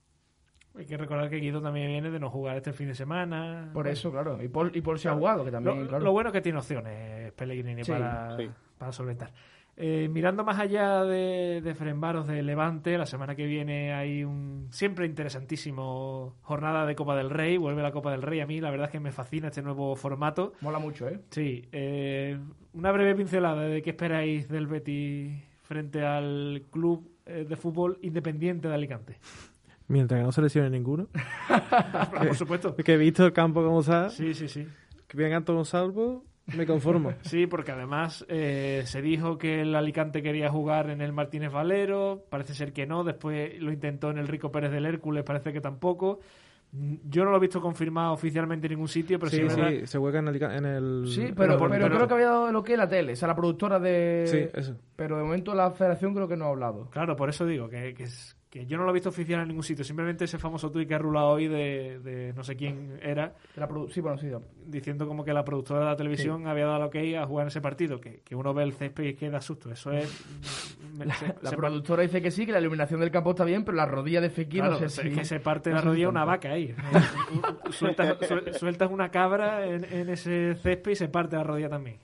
Speaker 1: Hay que recordar que Guido también viene de no jugar este fin de semana.
Speaker 2: Por
Speaker 1: Bueno,
Speaker 2: eso, claro. Y por, y por si ha jugado, que también,
Speaker 1: Lo,
Speaker 2: claro.
Speaker 1: lo bueno es que tiene opciones Pellegrini
Speaker 2: Sí,
Speaker 1: para,
Speaker 4: sí.
Speaker 1: para solventar. Eh, mirando más allá de, de Ferenbaros de Levante, la semana que viene hay un siempre interesantísimo jornada de Copa del Rey. Vuelve la Copa del Rey. A mí la verdad es que me fascina este nuevo formato.
Speaker 2: Mola mucho, ¿eh?
Speaker 1: Sí, eh, una breve pincelada de qué esperáis del Betis frente al club eh, de fútbol independiente de Alicante.
Speaker 3: Mientras que no se lesione ninguno.
Speaker 1: Por supuesto.
Speaker 3: Que he visto el campo como está.
Speaker 1: Sí, sí, sí.
Speaker 3: Que vengan todos salvo, me conformo.
Speaker 1: Sí, porque además eh, se dijo que el Alicante quería jugar en el Martínez Valero, parece ser que no, después lo intentó en el Rico Pérez del Hércules, parece que tampoco. Mm, Yo no lo he visto confirmado oficialmente en ningún sitio, pero sí,
Speaker 3: sí,
Speaker 1: verdad-
Speaker 3: sí, se juega en el... En el
Speaker 2: Sí, pero, pero, creo que había dado lo que es la tele, o sea, la productora de...
Speaker 3: Sí, eso.
Speaker 2: Pero de momento la federación creo que no ha hablado.
Speaker 1: Claro, por eso digo que, que, es- que yo no lo he visto oficial en ningún sitio, simplemente ese famoso tuit que ha rulado hoy de, de no sé quién era,
Speaker 2: La sí, bueno, sí.
Speaker 1: diciendo como que la productora de la televisión había dado ok a jugar ese partido, que, que uno ve el césped y queda susto. Eso es... se-
Speaker 2: La
Speaker 1: se-
Speaker 2: productora dice que sí, que la iluminación del campo está bien, pero la rodilla de Fekir
Speaker 1: Claro,
Speaker 2: no sé
Speaker 1: es
Speaker 2: si...
Speaker 1: que se parte
Speaker 2: no
Speaker 1: la rodilla una vaca ahí. sueltas, suel- sueltas una cabra en, en ese césped y se parte la rodilla también.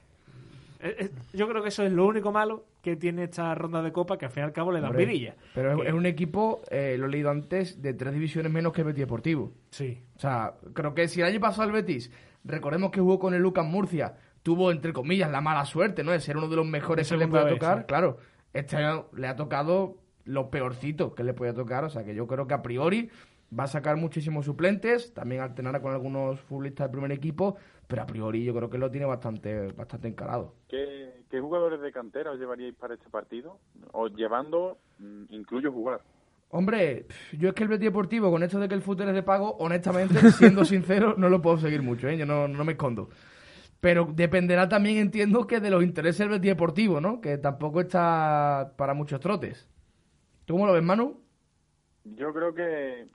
Speaker 1: Eh, eh, Yo creo que eso es lo único malo que tiene esta ronda de copa, que al fin y al cabo le dan vidilla.
Speaker 2: Pero es,
Speaker 1: Que-
Speaker 2: es un equipo, eh, lo he leído antes, de tres divisiones menos que el Betis Deportivo.
Speaker 1: Sí,
Speaker 2: O sea, creo que si el año pasado el Betis, recordemos que jugó con el Lucas Murcia, tuvo, entre comillas, la mala suerte, ¿no? De ser uno de los mejores
Speaker 1: De
Speaker 2: que le puede
Speaker 1: vez,
Speaker 2: tocar.
Speaker 1: sí.
Speaker 2: Claro, este año le ha tocado lo peorcito que le puede tocar. O sea, que yo creo que a priori va a sacar muchísimos suplentes, también alternará con algunos futbolistas del primer equipo, pero a priori yo creo que lo tiene bastante, bastante encarado.
Speaker 4: ¿Qué, qué jugadores de cantera os llevaríais para este partido? O llevando, mm, incluyo jugar.
Speaker 2: Hombre, yo es que el Betis Deportivo, con esto de que el fútbol es de pago, honestamente, siendo sincero, no lo puedo seguir mucho, ¿eh? Yo no, no me escondo. Pero dependerá también, entiendo, que de los intereses del Betis Deportivo, ¿no? Que tampoco está para muchos trotes. ¿Tú cómo lo ves, Manu?
Speaker 4: Yo creo que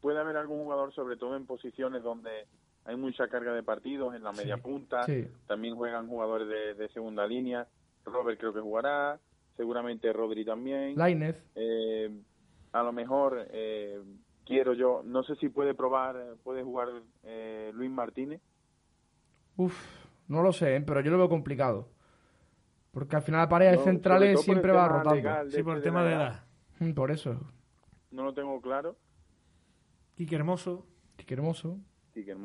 Speaker 4: puede haber algún jugador, sobre todo en posiciones donde hay mucha carga de partidos, en la media punta.
Speaker 2: sí.
Speaker 4: También juegan jugadores de, de segunda línea. Robert creo que jugará. Seguramente Rodri también.
Speaker 2: Lainez.
Speaker 4: Eh, a lo mejor eh, quiero yo, no sé si puede probar, puede jugar eh, Luis Martínez.
Speaker 2: Uf, no lo sé, ¿eh? pero yo lo veo complicado. Porque al final la pareja
Speaker 4: No,
Speaker 2: centrales siempre va rotando.
Speaker 1: sí, por el
Speaker 4: este
Speaker 1: tema de edad.
Speaker 2: Mm, Por eso.
Speaker 4: No lo tengo claro.
Speaker 1: Quique Hermoso,
Speaker 2: Qué hermoso.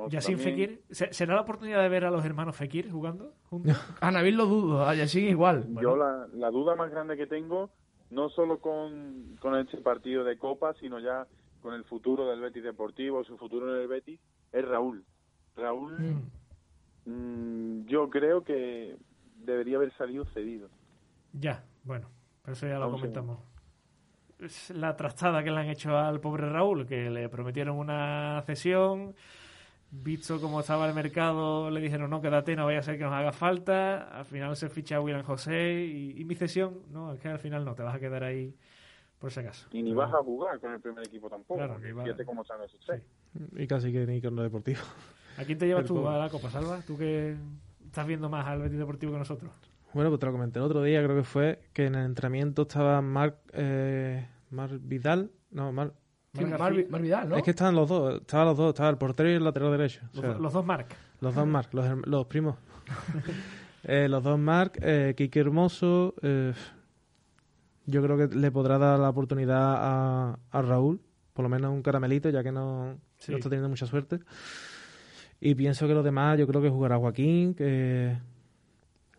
Speaker 1: Yacine
Speaker 4: también.
Speaker 1: Fekir. ¿Se- ¿Será la oportunidad de ver a los hermanos Fekir jugando juntos?
Speaker 2: A Nabil lo dudo, a Yassin igual.
Speaker 4: Yo la, la duda más grande que tengo, no solo con, con este partido de Copa, sino ya con el futuro del Betis Deportivo, su futuro en el Betis, es Raúl. Raúl,
Speaker 2: Mm.
Speaker 4: mm, yo creo que debería haber salido cedido.
Speaker 1: Ya, bueno, pero eso ya lo comentamos. Es la trastada que le han hecho al pobre Raúl, que le prometieron una cesión, visto cómo estaba el mercado, le dijeron no, quédate, no vaya a ser que nos haga falta, al final se ficha a William José y, y mi cesión, no, es que al final no, te vas a quedar ahí por si acaso.
Speaker 4: Y ni vas a jugar con el primer equipo tampoco.
Speaker 1: Claro, va-
Speaker 4: Fíjate cómo están esos tres.
Speaker 3: Y casi que ni con lo deportivo.
Speaker 1: ¿A quién te llevas tú a la Copa, Salva? Tú que estás viendo más al Betis Deportivo que nosotros.
Speaker 3: Bueno, pues te lo comenté el otro día, creo que fue, que en el entrenamiento estaba Marc, eh, Marc Vidal. No, Marc.
Speaker 2: Mar. Mar Vidal, ¿no?
Speaker 3: Es que estaban los dos, estaban los dos, estaba el portero y el lateral derecho. O
Speaker 1: Los,
Speaker 3: sea,
Speaker 1: do- los dos Marc.
Speaker 3: los dos Marc, los, los primos. Eh, los dos Marc, eh, Quique Hermoso. eh, yo creo que le podrá dar la oportunidad a, a Raúl, por lo menos un caramelito, ya que no,
Speaker 1: Sí.
Speaker 3: no está teniendo mucha suerte. Y pienso que los demás, yo creo que jugará Joaquín, que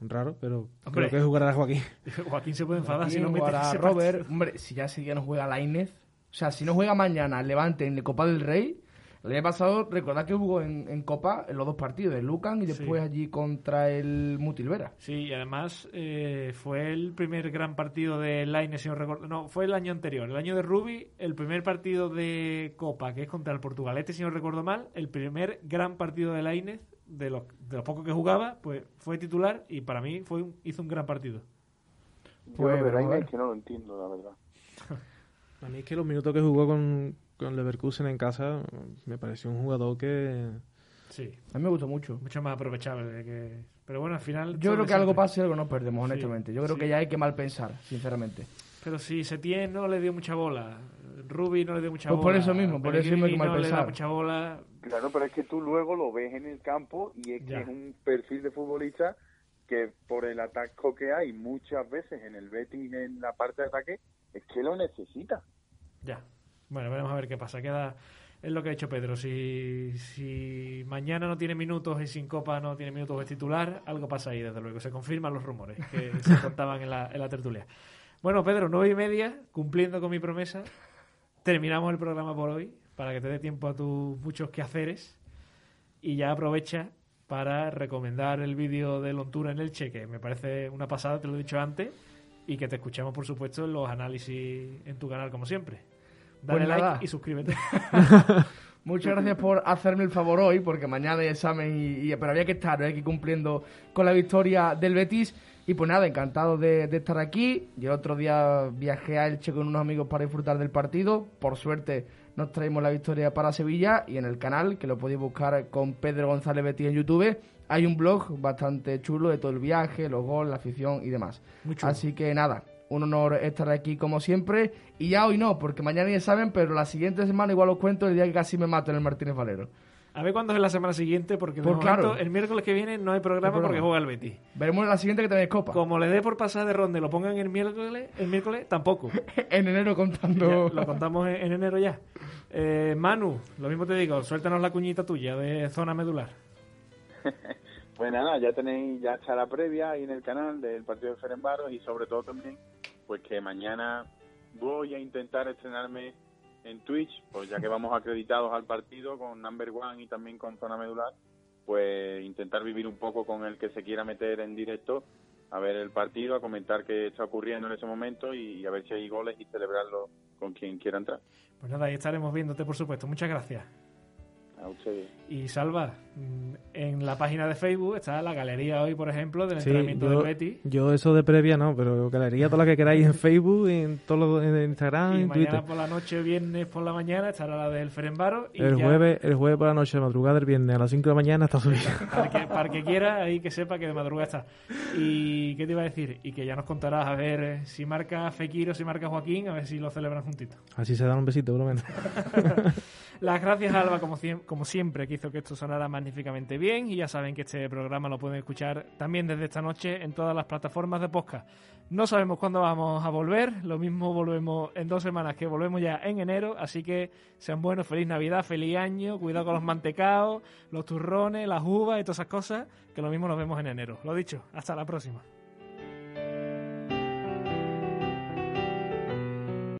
Speaker 3: raro, pero
Speaker 1: Hombre.
Speaker 3: creo que jugará Joaquín.
Speaker 1: Joaquín se puede enfadar si no mete
Speaker 2: Robert.
Speaker 1: partido.
Speaker 2: Hombre, si ya ese día no juega Lainez. O sea, si no juega mañana el Levante en la Copa del Rey. El año pasado, recordad que jugó en, en Copa en los dos partidos, el Lucan y después
Speaker 1: Sí.
Speaker 2: allí contra el Mutilvera.
Speaker 1: Sí, y además eh, fue el primer gran partido de Line, si no recuerdo. No, fue el año anterior, el año de Rubi, el primer partido de Copa, que es contra el Portugalete, si no recuerdo mal, el primer gran partido de Lainez, de los, de los pocos que jugaba, pues fue titular y para mí fue un- hizo un gran partido.
Speaker 4: Yo
Speaker 2: Pues,
Speaker 4: lo de Lainez que no lo entiendo, la verdad.
Speaker 3: A mí es que los minutos que jugó con, con Leverkusen en casa me pareció un jugador que...
Speaker 1: Sí,
Speaker 2: A mí me gustó mucho.
Speaker 1: mucho más aprovechable que... Pero bueno, al final...
Speaker 2: Yo creo que algo pasa y algo nos perdemos,
Speaker 1: Sí,
Speaker 2: honestamente. Yo creo
Speaker 1: sí.
Speaker 2: que ya hay que mal pensar, sinceramente.
Speaker 1: Pero si Setién no le dio mucha bola, Ruby no le dio mucha
Speaker 2: Pues
Speaker 1: bola.
Speaker 2: por eso mismo, por eso mismo hay que
Speaker 1: Pellegrini no le da mucha bola.
Speaker 4: Claro, pero es que tú luego lo ves en el campo y es
Speaker 1: Ya.
Speaker 4: que es un perfil de futbolista que por el ataque que hay muchas veces en el Betis en la parte de ataque, es que lo necesita.
Speaker 1: Ya. Bueno, veremos a ver qué pasa. Queda. Es lo que ha dicho Pedro. Si, si mañana no tiene minutos y sin Copa no tiene minutos es titular, algo pasa ahí, desde luego. Se confirman los rumores que se contaban en la, en la tertulia. Bueno, Pedro, nueve y media, cumpliendo con mi promesa, terminamos el programa por hoy para que te dé tiempo a tus muchos quehaceres y ya aprovecha para recomendar el vídeo de Lontura en el cheque. Me parece una pasada, te lo he dicho antes, y que te escuchemos, por supuesto, en los análisis en tu canal, como siempre. Dale
Speaker 2: Pues
Speaker 1: like
Speaker 2: nada.
Speaker 1: y suscríbete.
Speaker 2: Muchas gracias por hacerme el favor hoy, porque mañana hay examen y, y- pero había que estar, ir cumpliendo con la victoria del Betis. Y pues nada, encantado de, de estar aquí. Yo el otro día viajé a Elche con unos amigos para disfrutar del partido. Por suerte nos traemos la victoria para Sevilla y en el canal, que lo podéis buscar con Pedro González Betis en YouTube, hay un blog bastante chulo de todo el viaje, los goles, la afición y demás. Así que nada, un honor estar aquí como siempre. Y ya hoy no, porque mañana ya saben, pero la siguiente semana igual os cuento el día que casi me mato en el Martínez Valero.
Speaker 1: A ver cuándo es la semana siguiente, porque de
Speaker 2: Pues
Speaker 1: momento,
Speaker 2: claro.
Speaker 1: el miércoles que viene no hay programa,
Speaker 2: No
Speaker 1: porque juega el Betis.
Speaker 2: Veremos la siguiente que tenéis copa.
Speaker 1: Como le dé por pasar de ronda y lo pongan el miércoles, el miércoles tampoco.
Speaker 2: en enero contando.
Speaker 1: Ya, lo contamos en, en enero ya. Eh, Manu, lo mismo te digo, suéltanos la cuñita tuya de zona medular.
Speaker 4: Pues nada, ya tenéis, ya está la previa ahí en el canal del partido de Ferenbaros y sobre todo también, pues que mañana voy a intentar estrenarme en Twitch, pues ya que vamos acreditados al partido con Number One y también con Zona Medular, pues intentar vivir un poco con el que se quiera meter en directo a ver el partido, a comentar qué está ocurriendo en ese momento y a ver si hay goles y celebrarlo con quien quiera entrar.
Speaker 1: Pues nada, ahí estaremos viéndote, por supuesto. Muchas gracias.
Speaker 4: A ustedes.
Speaker 1: Y Salva, mm, en la página de Facebook está la galería hoy, por ejemplo, del
Speaker 3: Sí,
Speaker 1: entrenamiento
Speaker 3: yo,
Speaker 1: del Betis.
Speaker 3: yo eso de previa no, pero galería toda la que queráis en Facebook, en todo lo, en Instagram,
Speaker 1: Y
Speaker 3: en
Speaker 1: mañana
Speaker 3: Twitter.
Speaker 1: por la noche, viernes por la mañana, estará la del Ferenbaro. Y
Speaker 3: El
Speaker 1: ya,
Speaker 3: jueves, el jueves por la noche, de madrugada del viernes a las 5 de la mañana está subido.
Speaker 1: Para el que, para el que quiera, ahí que sepa que de madrugada está. ¿Y qué te iba a decir? Y que ya nos contarás a ver eh, si marca Fekir o si marca Joaquín, a ver si lo celebran juntitos.
Speaker 3: Así se dan un besito, por lo menos.
Speaker 1: Las gracias a Alba, como, como siempre, que hizo que esto sonara magníficamente bien. Y ya saben que este programa lo pueden escuchar también desde esta noche en todas las plataformas de podcast. No sabemos cuándo vamos a volver. Lo mismo volvemos en dos semanas, que volvemos ya en enero. Así que sean buenos, feliz Navidad, feliz año. Cuidado con los mantecaos, los turrones, las uvas y todas esas cosas. Que lo mismo nos vemos en enero. Lo dicho, hasta la próxima.